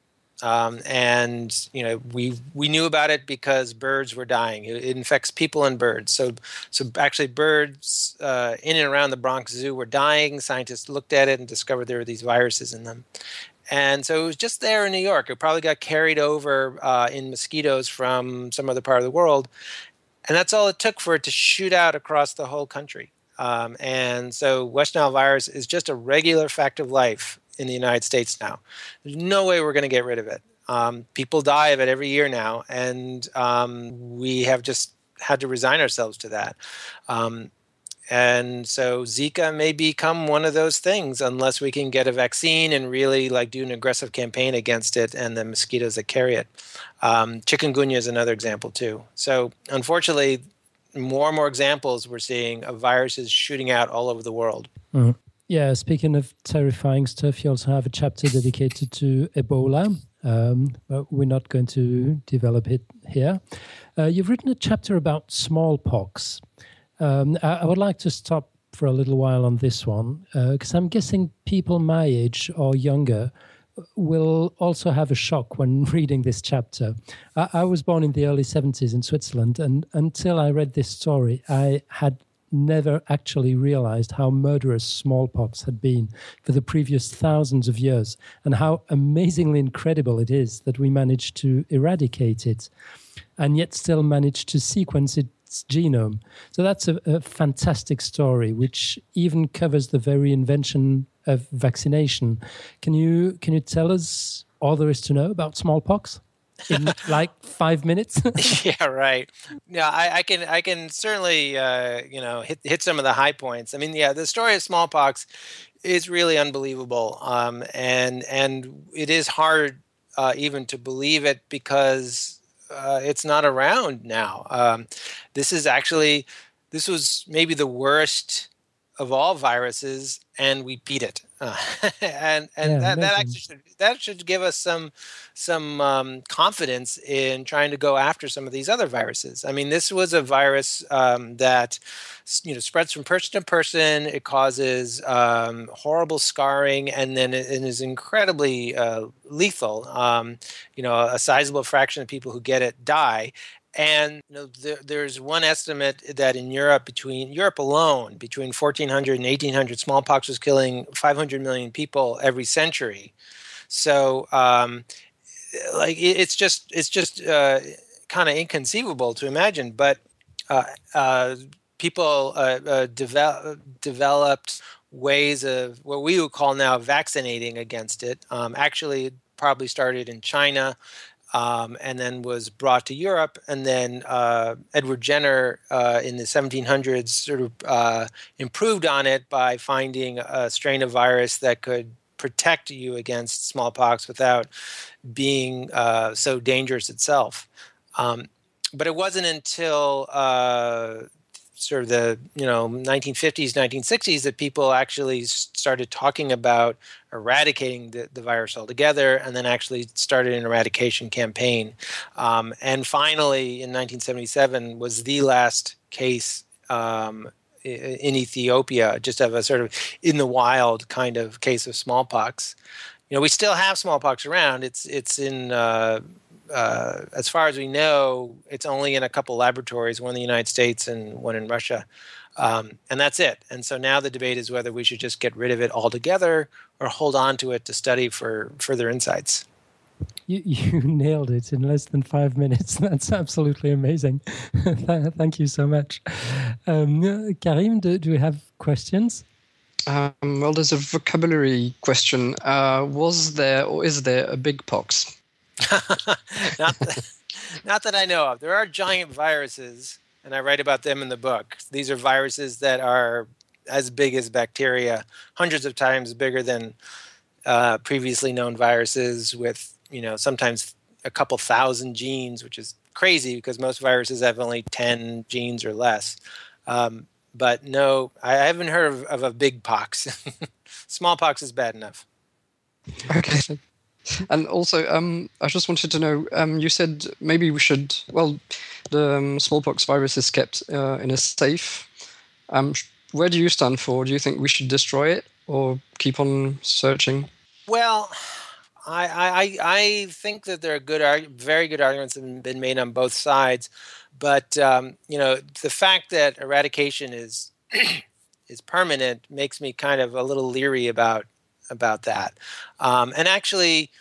Um, and you know we we knew about it because birds were dying. It, it infects people and birds. So so actually birds uh, in and around the Bronx Zoo were dying. Scientists looked at it and discovered there were these viruses in them. And so it was just there in New York. It probably got carried over uh, in mosquitoes from some other part of the world. And that's all it took for it to shoot out across the whole country. Um, and so West Nile virus is just a regular fact of life in the United States now. There's no way we're going to get rid of it. Um, people die of it every year now, and um, we have just had to resign ourselves to that. Um, and so Zika may become one of those things unless we can get a vaccine and really like do an aggressive campaign against it and the mosquitoes that carry it. Um, chikungunya is another example too. So unfortunately, more and more examples we're seeing of viruses shooting out all over the world. Mm. Yeah, speaking of terrifying stuff, you also have a chapter dedicated to Ebola. Um, but we're not going to develop it here. Uh, you've written a chapter about smallpox. Um, I, I, would like to stop for a little while on this one because uh, I'm guessing people my age or younger will also have a shock when reading this chapter. I, I, was born in the early 70s in Switzerland, and until I read this story, I had never actually realized how murderous smallpox had been for the previous thousands of years and how amazingly incredible it is that we managed to eradicate it and yet still managed to sequence its genome. So that's a, a fantastic story, which even covers the very invention of vaccination. Can you can you tell us all there is to know about smallpox? In like five minutes. yeah, right. Yeah, I, I, can I can certainly uh, you know hit hit some of the high points. I mean, yeah, the story of smallpox is really unbelievable, um, and and it is hard uh, even to believe it because uh, it's not around now. Um, this is actually this was maybe the worst of all viruses, and we beat it. Uh, and and yeah, that, that actually should, that should give us some some um, confidence in trying to go after some of these other viruses. I mean, this was a virus um, that you know spreads from person to person. It causes um, horrible scarring, and then it, it is incredibly uh, lethal. Um, you know, a sizable fraction of people who get it die, and you know, there, there's one estimate that in Europe, between Europe alone, between 1400 and 1800, smallpox was killing 500 million people every century. So, um, like, it, it's just it's just uh, kind of inconceivable to imagine. But uh, uh, people uh, uh, devel- developed ways of what we would call now vaccinating against it. Um, actually, probably started in China um, and then was brought to Europe. And then uh, Edward Jenner uh, in the 1700s sort of uh, improved on it by finding a strain of virus that could protect you against smallpox without being uh, so dangerous itself. Um, but it wasn't until uh, sort of the you know 1950s 1960s that people actually started talking about eradicating the, the virus altogether and then actually started an eradication campaign. Um, and finally in 1977 was the last case um, in ethiopia just of a sort of in the wild kind of case of smallpox. You know we still have smallpox around. It's it's in uh, uh, as far as we know, it's only in a couple laboratories, one in the United States and one in Russia. Um, and that's it. And so now the debate is whether we should just get rid of it altogether or hold on to it to study for further insights. You, you nailed it in less than five minutes. That's absolutely amazing. Thank you so much. Um, Karim, do, do we have questions? Um, well, there's a vocabulary question. Uh, was there or is there a big pox? not, that, not that I know of. There are giant viruses, and I write about them in the book. These are viruses that are as big as bacteria, hundreds of times bigger than uh, previously known viruses, with you know sometimes a couple thousand genes, which is crazy because most viruses have only ten genes or less. Um, but no, I haven't heard of, of a big pox. Smallpox is bad enough. Okay and also, um, I just wanted to know. Um, you said maybe we should. Well, the um, smallpox virus is kept uh, in a safe. Um, where do you stand for? Do you think we should destroy it or keep on searching? Well, I I, I think that there are good, very good arguments that have been made on both sides, but um, you know the fact that eradication is is permanent makes me kind of a little leery about about that. Um, and actually,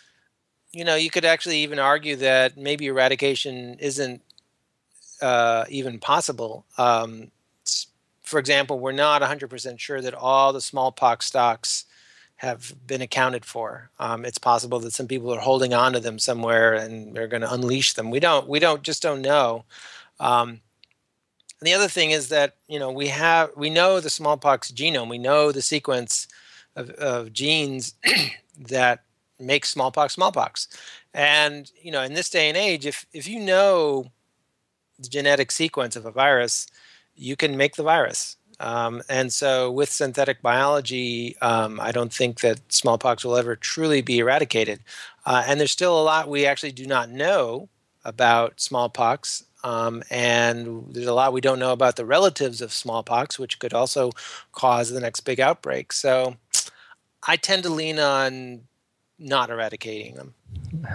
you know, you could actually even argue that maybe eradication isn't uh, even possible. Um, for example, we're not 100% sure that all the smallpox stocks have been accounted for. Um, it's possible that some people are holding on to them somewhere and they're going to unleash them. We don't. We don't. Just don't know. Um, And the other thing is that you know we have we know the smallpox genome, we know the sequence of, of genes that make smallpox smallpox, and you know in this day and age, if if you know the genetic sequence of a virus, you can make the virus. Um, and so, with synthetic biology, um, I don't think that smallpox will ever truly be eradicated. Uh, and there's still a lot we actually do not know about smallpox. Um, and there's a lot we don't know about the relatives of smallpox, which could also cause the next big outbreak. So I tend to lean on not eradicating them.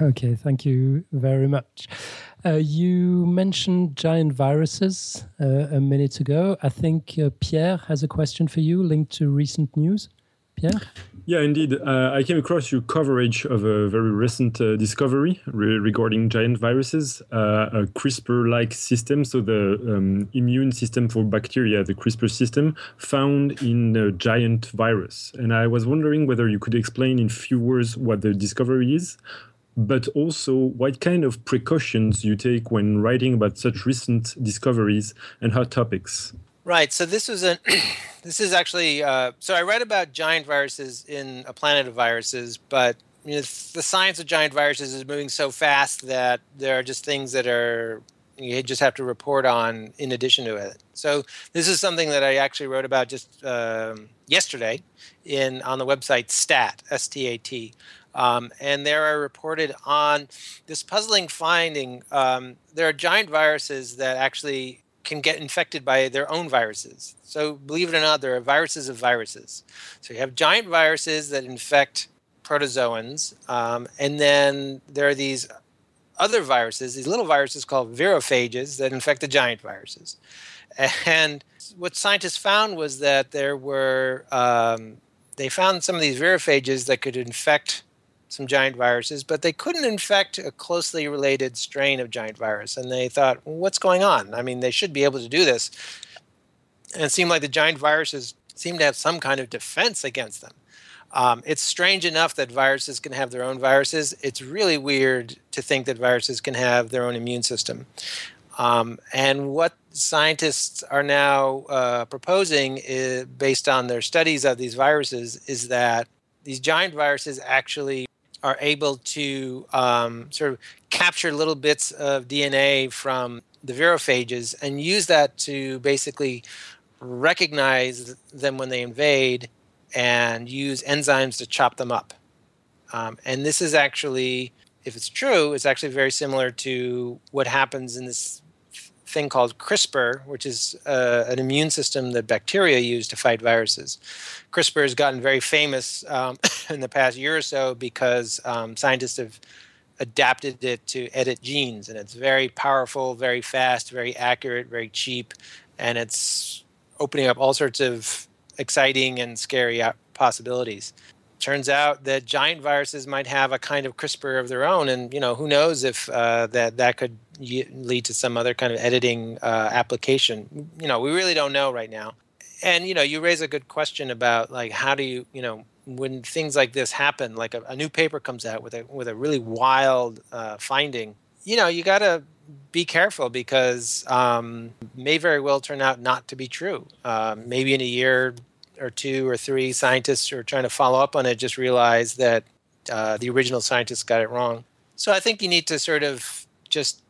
Okay, thank you very much. Uh, you mentioned giant viruses uh, a minute ago. I think uh, Pierre has a question for you linked to recent news. Pierre? Yeah, indeed. Uh, I came across your coverage of a very recent uh, discovery re- regarding giant viruses, uh, a CRISPR like system, so the um, immune system for bacteria, the CRISPR system, found in a giant virus. And I was wondering whether you could explain in few words what the discovery is, but also what kind of precautions you take when writing about such recent discoveries and hot topics. Right. So this was a this is actually uh, so I read about giant viruses in a planet of viruses, but you know, the science of giant viruses is moving so fast that there are just things that are you just have to report on in addition to it. So this is something that I actually wrote about just um, yesterday in on the website Stat S T A T. Um, and there I reported on this puzzling finding. Um, there are giant viruses that actually can get infected by their own viruses. So, believe it or not, there are viruses of viruses. So, you have giant viruses that infect protozoans, um, and then there are these other viruses, these little viruses called virophages that infect the giant viruses. And what scientists found was that there were, um, they found some of these virophages that could infect some giant viruses, but they couldn't infect a closely related strain of giant virus. And they thought, well, what's going on? I mean, they should be able to do this. And it seemed like the giant viruses seem to have some kind of defense against them. Um, it's strange enough that viruses can have their own viruses. It's really weird to think that viruses can have their own immune system. Um, and what scientists are now uh, proposing, is, based on their studies of these viruses, is that these giant viruses actually are able to um, sort of capture little bits of DNA from the virophages and use that to basically recognize them when they invade and use enzymes to chop them up. Um, and this is actually, if it's true, it's actually very similar to what happens in this thing called CRISPR, which is uh, an immune system that bacteria use to fight viruses. CRISPR has gotten very famous um, in the past year or so because um, scientists have adapted it to edit genes, and it's very powerful, very fast, very accurate, very cheap, and it's opening up all sorts of exciting and scary possibilities turns out that giant viruses might have a kind of CRISPR of their own, and you know who knows if uh, that that could lead to some other kind of editing uh, application. You know, we really don't know right now. And you know, you raise a good question about like how do you you know when things like this happen, like a, a new paper comes out with a with a really wild uh, finding. You know, you got to be careful because um, may very well turn out not to be true. Um, maybe in a year, or two or three scientists who are trying to follow up on it just realize that uh, the original scientists got it wrong. So I think you need to sort of just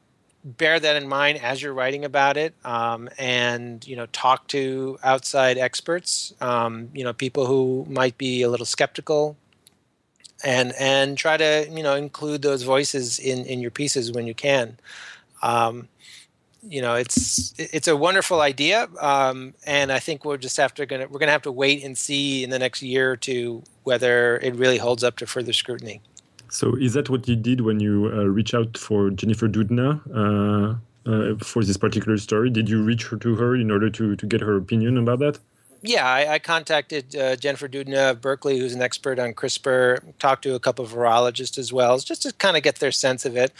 bear that in mind as you're writing about it, um, and you know talk to outside experts, um, you know people who might be a little skeptical, and and try to you know include those voices in in your pieces when you can. Um, you know it's it's a wonderful idea um, and i think we're just have to gonna we're gonna have to wait and see in the next year or two whether it really holds up to further scrutiny. So is that what you did when you uh, reach out for jennifer doudna uh, uh, for this particular story? Did you reach her to her in order to to get her opinion about that? Yeah, I, I contacted uh, Jennifer Doudna of Berkeley, who's an expert on CRISPR. Talked to a couple of virologists as well, just to kind of get their sense of it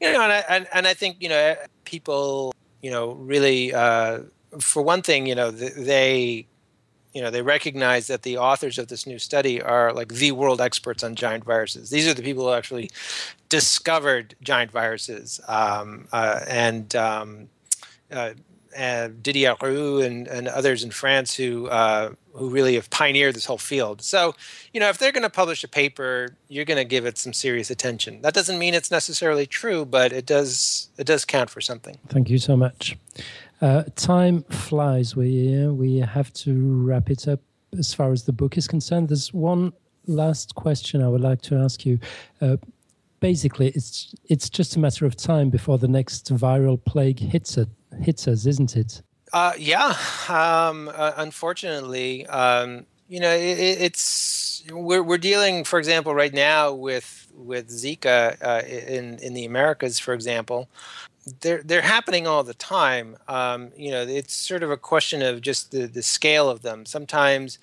you know, and I, and, and I think you know people, you know, really, uh, for one thing, you know, they, you know, they recognize that the authors of this new study are like the world experts on giant viruses. These are the people who actually discovered giant viruses, um, uh, and um, uh, uh, Didier Raoult and, and others in France who uh, who really have pioneered this whole field. So, you know, if they're going to publish a paper, you're going to give it some serious attention. That doesn't mean it's necessarily true, but it does it does count for something. Thank you so much. Uh, time flies. We uh, we have to wrap it up as far as the book is concerned. There's one last question I would like to ask you. Uh, basically, it's it's just a matter of time before the next viral plague hits it hits us, isn't it? Uh, yeah. Um, uh, unfortunately, um, you know, it, it's we're we're dealing, for example, right now with with Zika uh, in in the Americas, for example. They're they're happening all the time. Um, you know, it's sort of a question of just the the scale of them. Sometimes,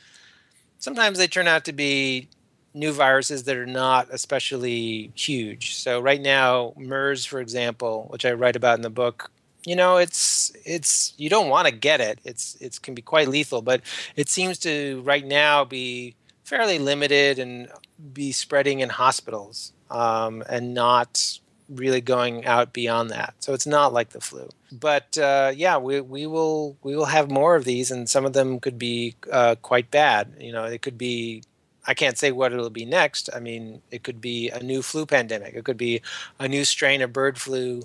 sometimes they turn out to be new viruses that are not especially huge. So right now, MERS, for example, which I write about in the book, you know it's it's you don't want to get it it's it can be quite lethal but it seems to right now be fairly limited and be spreading in hospitals um, and not really going out beyond that so it's not like the flu but uh, yeah we, we will we will have more of these and some of them could be uh, quite bad you know it could be I can't say what it'll be next. I mean, it could be a new flu pandemic. It could be a new strain of bird flu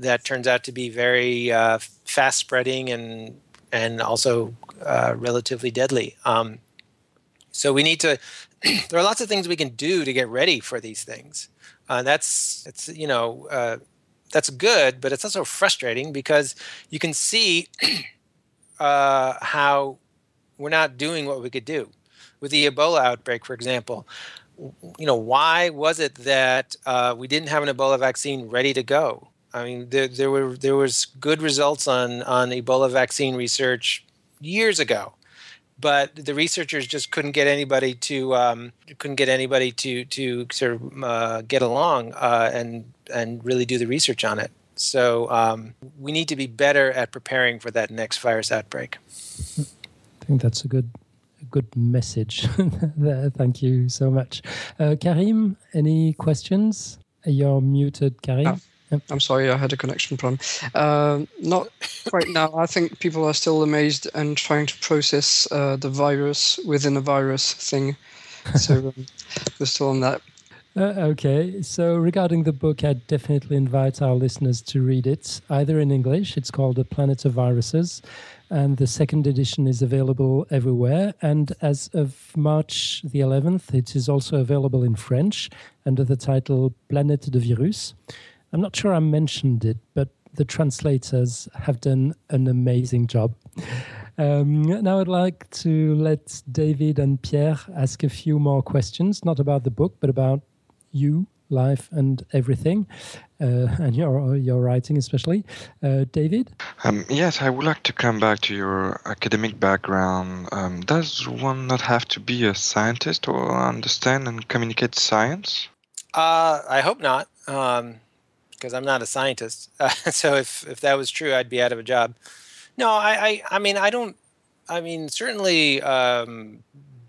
that turns out to be very uh, fast spreading and and also uh, relatively deadly. Um, so we need to. there are lots of things we can do to get ready for these things. Uh, that's it's you know uh, that's good, but it's also frustrating because you can see uh, how we're not doing what we could do with the Ebola outbreak, for example you know, why was it that uh, we didn't have an Ebola vaccine ready to go? I mean, there, there were there was good results on on Ebola vaccine research years ago, but the researchers just couldn't get anybody to um, couldn't get anybody to to sort of uh, get along uh, and and really do the research on it. So um, we need to be better at preparing for that next virus outbreak. I think that's a good a good message. Thank you so much, uh, Karim. Any questions? You're muted, Karim. Oh. I'm sorry, I had a connection problem. Uh, not right now. I think people are still amazed and trying to process uh, the virus within a virus thing. So um, we're still on that. Uh, okay, so regarding the book, I'd definitely invite our listeners to read it, either in English, it's called A Planet of Viruses, and the second edition is available everywhere. And as of March the 11th, it is also available in French under the title Planète de Virus. I'm not sure I mentioned it, but the translators have done an amazing job. Um, now I'd like to let David and Pierre ask a few more questions, not about the book, but about you, life, and everything, uh, and your your writing especially. Uh, David. Um, yes, I would like to come back to your academic background. Um, does one not have to be a scientist or understand and communicate science? Uh, I hope not. Um, because I'm not a scientist. Uh, so if if that was true, I'd be out of a job. No, I I, I mean I don't. I mean certainly. Um,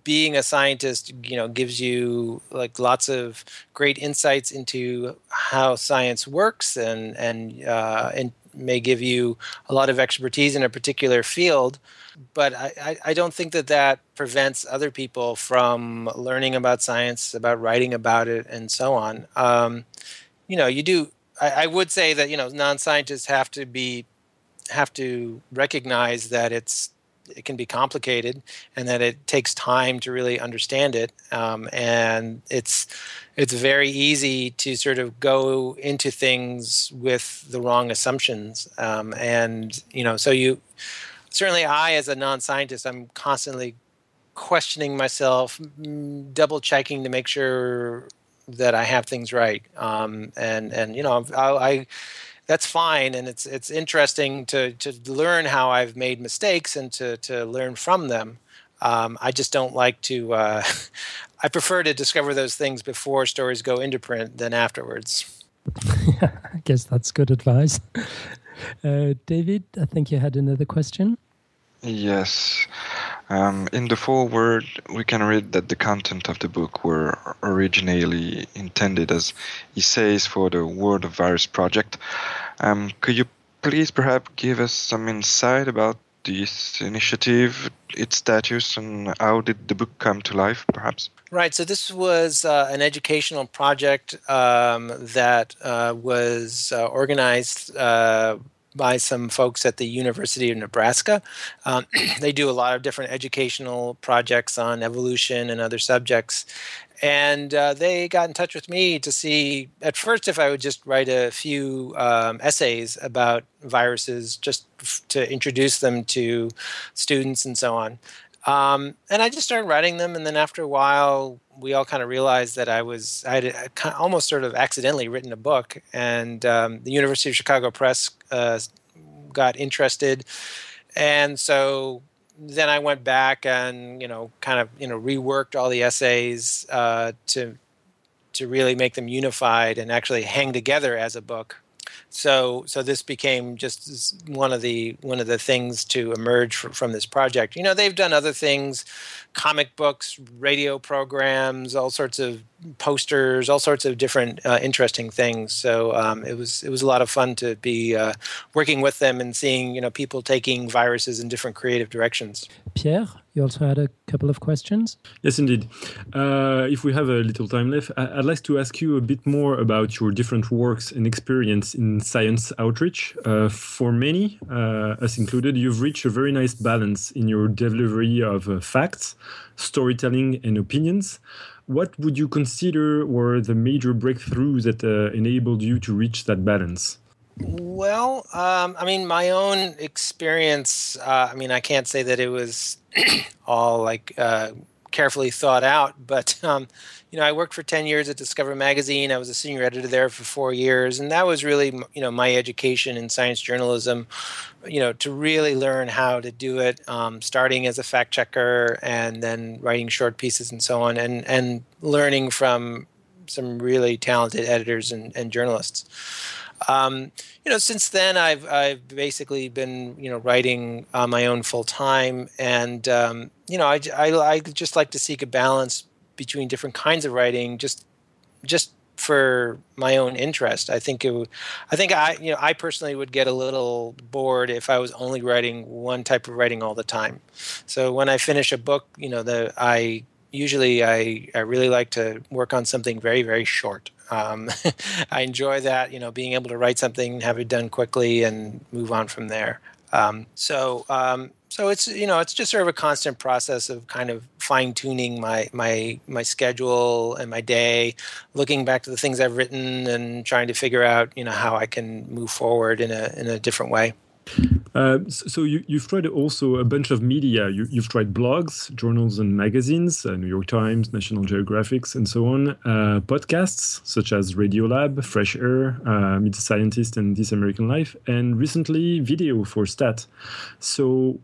being a scientist, you know, gives you like lots of great insights into how science works, and and uh, and may give you a lot of expertise in a particular field. But I, I don't think that that prevents other people from learning about science, about writing about it, and so on. Um, you know, you do I, I would say that you know non-scientists have to be have to recognize that it's it can be complicated and that it takes time to really understand it. Um, and it's it's very easy to sort of go into things with the wrong assumptions. Um, and you know so you certainly i as a non-scientist i'm constantly questioning myself double checking to make sure that I have things right. Um, and and you know I, I, that's fine, and it's it's interesting to to learn how I've made mistakes and to to learn from them. Um, I just don't like to. Uh, I prefer to discover those things before stories go into print than afterwards. I guess that's good advice. Uh, David, I think you had another question. Yes. Um, in the foreword, we can read that the content of the book were originally intended as essays for the World of Virus project. Um, could you please perhaps give us some insight about this initiative, its status, and how did the book come to life, perhaps? Right. So this was uh, an educational project um, that uh, was uh, organized uh, by some folks at the University of Nebraska. Um, they do a lot of different educational projects on evolution and other subjects. And uh, they got in touch with me to see, at first, if I would just write a few um, essays about viruses, just f- to introduce them to students and so on. Um, and I just started writing them, and then after a while, we all kind of realized that I was I had almost sort of accidentally written a book, and um, the University of Chicago Press uh, got interested, and so then I went back and you know kind of you know reworked all the essays uh, to to really make them unified and actually hang together as a book so so this became just one of the one of the things to emerge from, from this project you know they've done other things comic books radio programs all sorts of posters all sorts of different uh, interesting things so um, it was it was a lot of fun to be uh, working with them and seeing you know people taking viruses in different creative directions pierre you also had a couple of questions. Yes, indeed. Uh, if we have a little time left, I'd like to ask you a bit more about your different works and experience in science outreach. Uh, for many, uh, us included, you've reached a very nice balance in your delivery of uh, facts, storytelling, and opinions. What would you consider were the major breakthroughs that uh, enabled you to reach that balance? Well, um, I mean, my own experience. Uh, I mean, I can't say that it was all like uh, carefully thought out, but um, you know, I worked for ten years at Discover Magazine. I was a senior editor there for four years, and that was really, you know, my education in science journalism. You know, to really learn how to do it, um, starting as a fact checker and then writing short pieces and so on, and and learning from some really talented editors and, and journalists. Um, you know, since then I've I've basically been you know writing on my own full time, and um, you know I, I, I just like to seek a balance between different kinds of writing, just just for my own interest. I think it I think I you know I personally would get a little bored if I was only writing one type of writing all the time. So when I finish a book, you know, the I usually I I really like to work on something very very short. Um, I enjoy that, you know, being able to write something, have it done quickly, and move on from there. Um, so, um, so it's you know, it's just sort of a constant process of kind of fine tuning my my my schedule and my day, looking back to the things I've written and trying to figure out, you know, how I can move forward in a in a different way. Uh, so you, have tried also a bunch of media. You, have tried blogs, journals, and magazines, uh, New York Times, National Geographics, and so on. Uh, podcasts such as Radiolab, Fresh Air, uh, Meet the Scientist, and This American Life, and recently video for Stat. So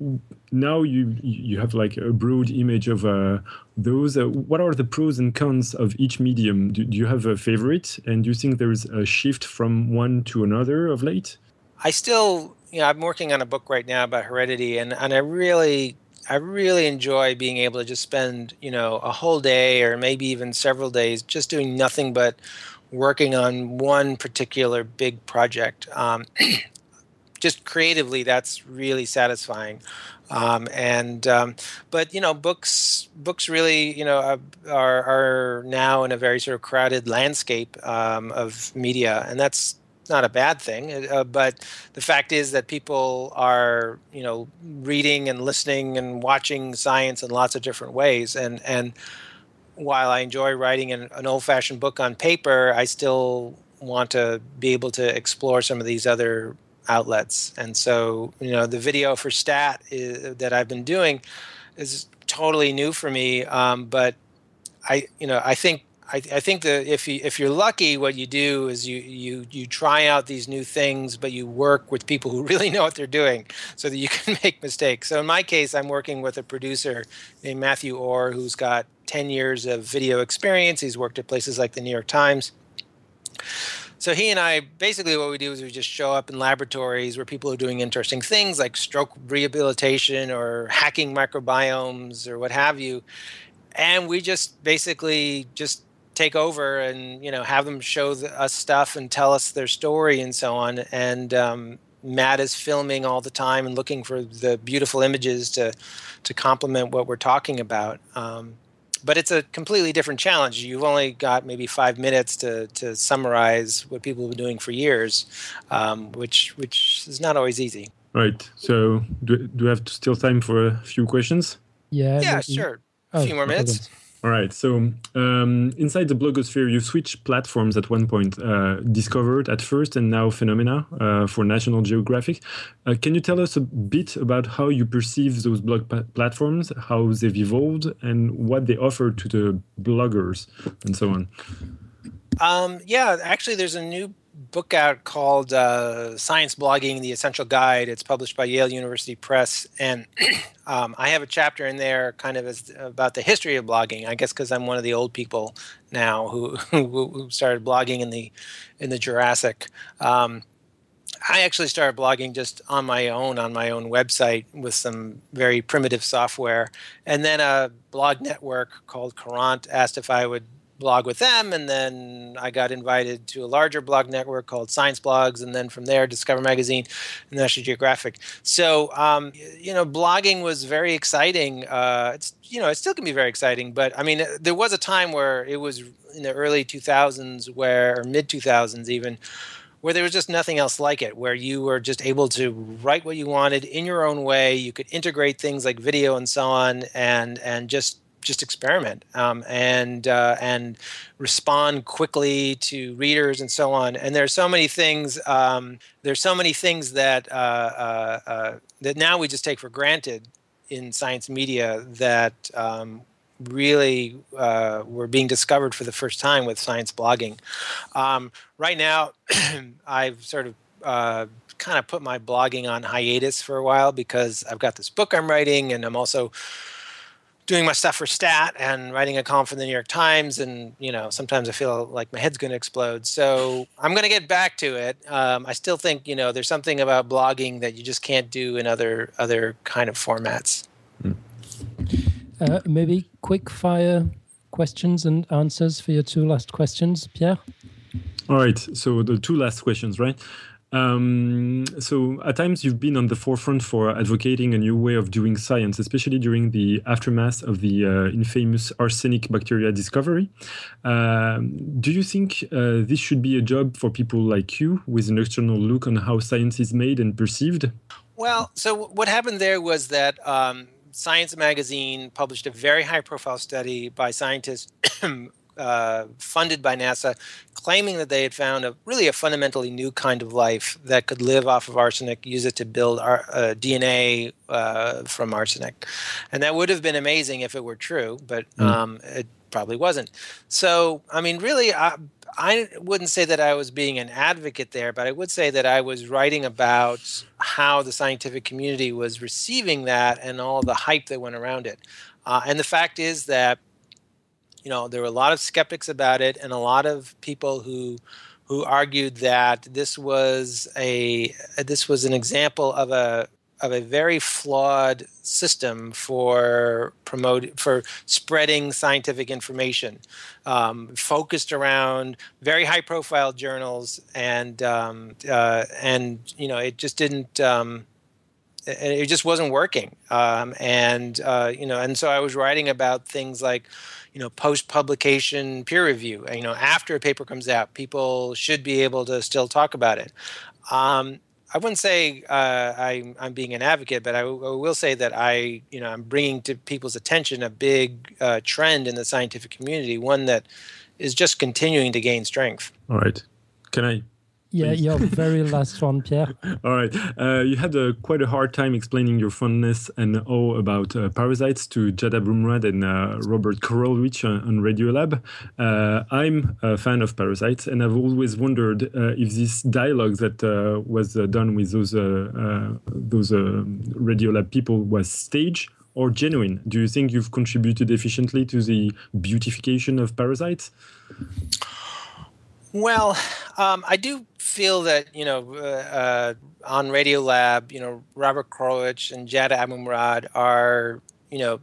now you you have like a broad image of uh, those. What are the pros and cons of each medium? Do, do you have a favorite, and do you think there is a shift from one to another of late? I still you know, I'm working on a book right now about heredity, and and I really I really enjoy being able to just spend you know a whole day or maybe even several days just doing nothing but working on one particular big project. Um, just creatively, that's really satisfying. Um, and um, but you know, books books really you know are are now in a very sort of crowded landscape um, of media, and that's not a bad thing. Uh, but the fact is that people are, you know, reading and listening and watching science in lots of different ways. And and while I enjoy writing an, an old-fashioned book on paper, I still want to be able to explore some of these other outlets. And so, you know, the video for Stat is, that I've been doing is totally new for me. Um, but I, you know, I think I, I, think that if you if you're lucky, what you do is you you you try out these new things, but you work with people who really know what they're doing, so that you can make mistakes. So in my case, I'm working with a producer named Matthew Orr, who's got 10 years of video experience. He's worked at places like the New York Times. So he and I basically what we do is we just show up in laboratories where people are doing interesting things like stroke rehabilitation or hacking microbiomes or what have you and we just basically just take over and you know have them show the, us stuff and tell us their story and so on and um, Matt is filming all the time and looking for the beautiful images to to complement what we're talking about. Um, but it's a completely different challenge. You've only got maybe five minutes to, to summarize what people have been doing for years, um, which which is not always easy. Right. So do, do we have still time for a few questions? Yeah. Yeah, sure. A oh, few more minutes. All right. So um, inside the blogosphere, you switched platforms at one point, uh, discovered at first and now Phenomena uh, for National Geographic. Uh, can you tell us a bit about how you perceive those blog platforms, how they've evolved, and what they offer to the bloggers, and so on? Um, yeah, actually, there's a new book out called uh, Science Blogging: The Essential Guide. It's published by Yale University Press, and um, I have a chapter in there, kind of as, about the history of blogging. I guess because I'm one of the old people now who, who started blogging in the in the Jurassic. Um, I actually started blogging just on my own on my own website with some very primitive software, and then a blog network called Corante asked if I would blog with them and then i got invited to a larger blog network called science blogs and then from there discover magazine and national geographic so um, you know blogging was very exciting uh, it's you know it still can be very exciting but i mean there was a time where it was in the early 2000s where or mid 2000s even where there was just nothing else like it, where you were just able to write what you wanted in your own way. You could integrate things like video and so on, and and just just experiment um, and uh, and respond quickly to readers and so on. And there's so many things. Um, there's so many things that uh, uh, uh, that now we just take for granted in science media that um, really uh, were being discovered for the first time with science blogging. Um, right now, I've sort of kind of put my blogging on hiatus for a while because I've got this book I'm writing, and I'm also doing my stuff for stat and writing a column for the new york times and you know sometimes i feel like my head's going to explode. So i'm going to get back to it. Um, i still think you know there's something about blogging that you just can't do in other other kind of formats. Mm. uh, maybe quick fire questions and answers for your two last questions pierre? All right. So the two last questions right um, so at times you've been on the forefront for advocating a new way of doing science, especially during the aftermath of the uh, infamous arsenic bacteria discovery. Um, do you think uh, this should be a job for people like you with an external look on how science is made and perceived? Well, so what happened there was that um, Science Magazine published a very high profile study by scientists uh, funded by NASA, claiming that they had found a really a fundamentally new kind of life that could live off of arsenic, use it to build our, uh, DNA uh, from arsenic, and that would have been amazing if it were true, but mm. um, it probably wasn't. So, I mean, really, I, I wouldn't say that I was being an advocate there, but I would say that I was writing about how the scientific community was receiving that and all the hype that went around it. Uh, and the fact is that you know there were a lot of skeptics about it and a lot of people who who argued that this was a this was an example of a of a very flawed system for promoting for spreading scientific information, um, focused around very high profile journals, and um, uh, and you know it just didn't. Um, it just wasn't working, um, and uh, you know, and so I was writing about things like, you know post publication peer review. You know after a paper comes out people should be able to still talk about it. Um, I wouldn't say uh, I, am being an advocate, but I, w- I will say that I, you know, I'm bringing to people's attention a big uh, trend in the scientific community, one that is just continuing to gain strength. All right, can I yeah, your very last one, Pierre. All right. Uh, you had a, quite a hard time explaining your fondness and awe about uh, parasites to Jad Abumrad and uh, Robert Krulwich on, on Radiolab. Uh, I'm a fan of parasites, and I've always wondered uh, if this dialogue that uh, was done with those those Radiolab people was staged or genuine. Do you think you've contributed efficiently to the beautification of parasites? Well, um, I do feel that you know uh, uh, on Radiolab, you know Robert Krulwich and Jad Abumrad are you know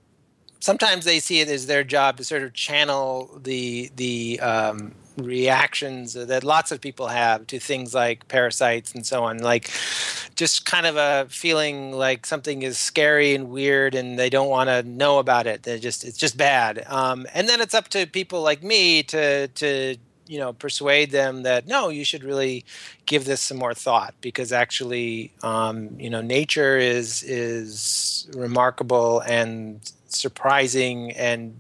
sometimes they see it as their job to sort of channel the the um, reactions that lots of people have to things like parasites and so on. Like just kind of a feeling like something is scary and weird and they don't want to know about it. They just it's just bad. Um, and then it's up to people like me to to you know persuade them that no you should really give this some more thought because actually um, you know nature is is remarkable and surprising and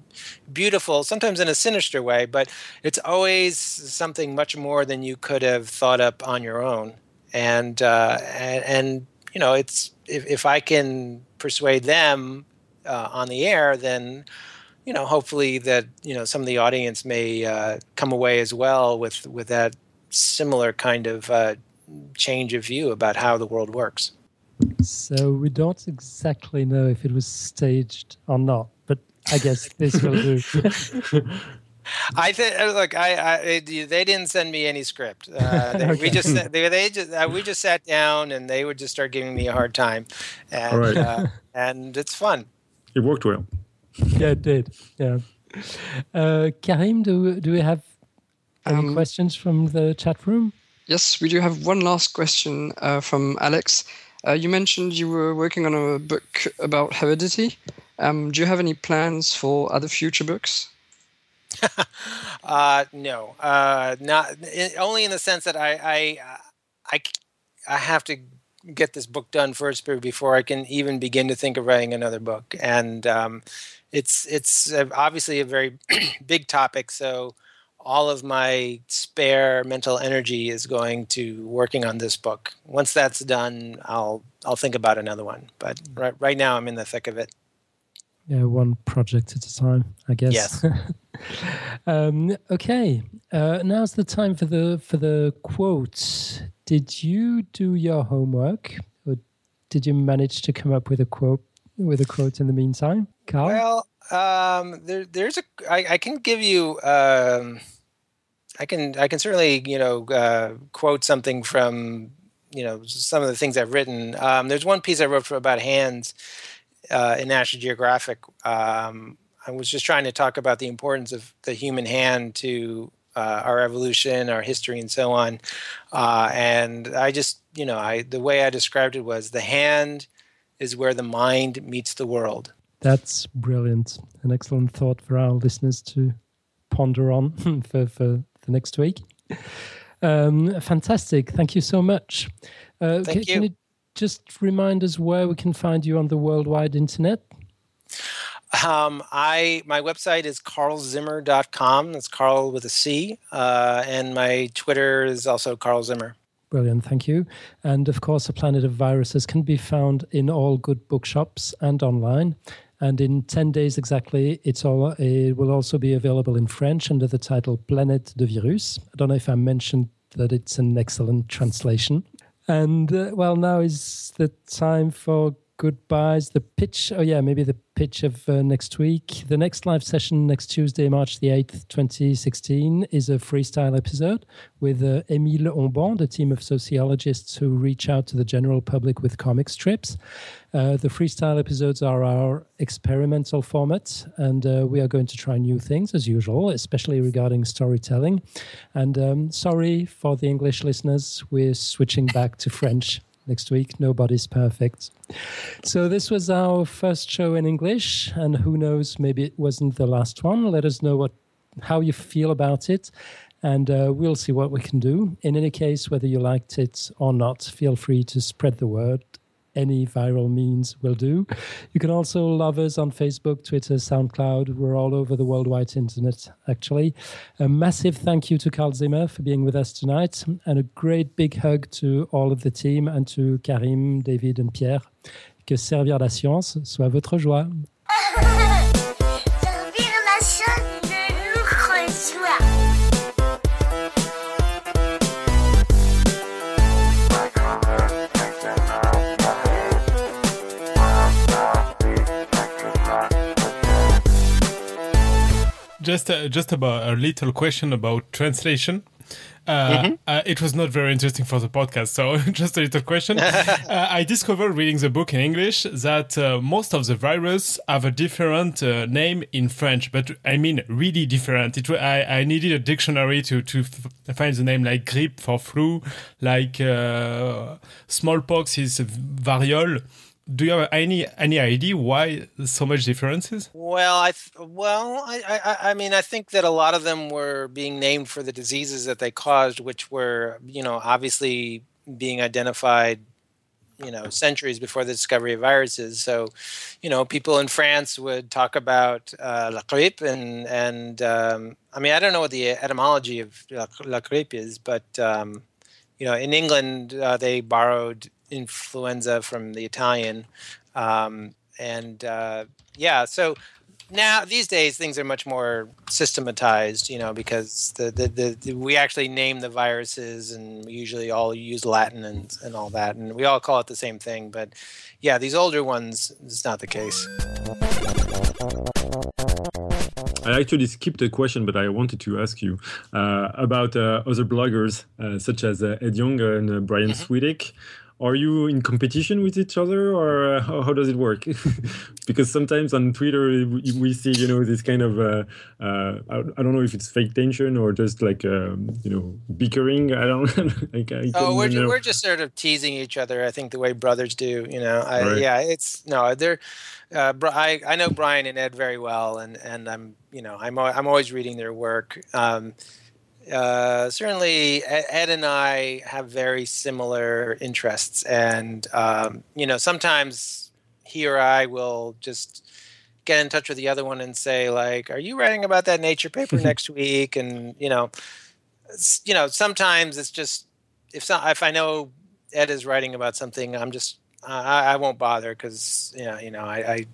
beautiful sometimes in a sinister way but it's always something much more than you could have thought up on your own. And uh, and, and, you know it's if, if i can persuade them uh, on the air then you know, hopefully that you know some of the audience may uh, come away as well with with that similar kind of uh, change of view about how the world works. So we don't exactly know if it was staged or not, but I guess this will do. I think uh, look, I, I, they didn't send me any script. Uh, they, okay. We just they, they just uh, we just sat down and they would just start giving me a hard time, and right. Uh, and it's fun. It worked well. yeah, it did. Yeah. Uh, Karim, do do we have any um, questions from the chat room? Yes, we do have one last question uh, from Alex. Uh, you mentioned you were working on a book about heredity. Um, do you have any plans for other future books? uh, no, uh, not only in the sense that I, I, I, I have to get this book done first before I can even begin to think of writing another book. And um, it's it's obviously a very big topic. So all of my spare mental energy is going to working on this book. Once that's done, I'll I'll think about another one. But right right now, I'm in the thick of it. Yeah, one project at a time, I guess. Yes. um, okay, uh, now's the time for the for the quotes. Did you do your homework, or did you manage to come up with a quote with a quote in the meantime? Carl? Well, um, there, there's a. I, I can give you. Um, I can. I can certainly, you know, uh, quote something from, you know, some of the things I've written. Um, there's one piece I wrote for about hands uh, in National Geographic. Um, I was just trying to talk about the importance of the human hand to uh, our evolution, our history, and so on. Uh, and I just, you know, I the way I described it was the hand is where the mind meets the world. That's brilliant. An excellent thought for our listeners to ponder on for, for the next week. Um, fantastic. Thank you so much. Uh, Thank can, you. Can you just remind us where we can find you on the worldwide internet? Um, I my website is carlzimmer.com. That's Carl with a C. Uh, and my Twitter is also Carl Zimmer. Brilliant, thank you. And of course, A Planet of Viruses can be found in all good bookshops and online. And in 10 days exactly, it's all, it will also be available in French under the title Planète de Virus. I don't know if I mentioned that it's an excellent translation. And uh, well, now is the time for goodbyes. The pitch, oh yeah, maybe the pitch of uh, next week. The next live session next Tuesday, March the 8th, 2016, is a freestyle episode with uh, Émile Omband, a team of sociologists who reach out to the general public with comic strips. Uh, the freestyle episodes are our experimental format, and uh, we are going to try new things as usual, especially regarding storytelling. And um, sorry for the English listeners, we're switching back to French next week. Nobody's perfect. So this was our first show in English, and who knows, maybe it wasn't the last one. Let us know what how you feel about it, and uh, we'll see what we can do. In any case, whether you liked it or not, feel free to spread the word any viral means will do. You can also love us on Facebook, Twitter, SoundCloud. We're all over the worldwide internet, actually. A massive thank you to Carl Zimmer for being with us tonight, and a great big hug to all of the team and to Karim, David, and Pierre. Que servir la science soit votre joie. just uh, just about a little question about translation. Uh, mm-hmm. uh, it was not very interesting for the podcast, so just a little question. uh, I discovered reading the book in English that uh, most of the virus have a different uh, name in French, but I mean really different. It, I, I needed a dictionary to, to f- find the name like grippe for flu, like uh, smallpox is variole do you have any any idea why so much differences? Well, I well, I, I I mean, I think that a lot of them were being named for the diseases that they caused, which were you know obviously being identified you know centuries before the discovery of viruses. So, you know, people in France would talk about uh, la grippe, and and um, I mean, I don't know what the etymology of la, la grippe is, but um, you know, in England uh, they borrowed influenza from the Italian, um, and uh, yeah, so now these days things are much more systematized, you know, because the, the, the, the, we actually name the viruses and we usually all use Latin and, and all that, and we all call it the same thing. But yeah, these older ones, it's not the case. I actually skipped a question, but I wanted to ask you uh, about uh, other bloggers uh, such as uh, Ed Young and uh, Brian mm-hmm. Are you in competition with each other or uh, how, how, does it work? Because sometimes on twitter we, we, see you know this kind of uh, uh, I, I, don't know if it's fake tension or just like um, you know bickering. I don't like, I oh we're, we're just sort of teasing each other i think the way brothers do you know? I, right. yeah it's no they're uh, I, I know brian and ed very well and and i'm you know i'm, I'm always reading their work. Um, uh, certainly Ed and I have very similar interests, and um, you know sometimes he or I will just get in touch with the other one and say like, "Are you writing about that Nature paper next week?" And you know, you know sometimes it's just if so, if I know Ed is writing about something, I'm just I, I won't bother because you know you know I, I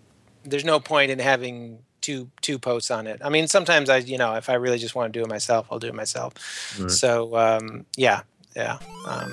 there's no point in having two two posts on it. I mean, sometimes I you know if I really just want to do it myself, I'll do it myself. Right. So um, yeah, yeah. Um.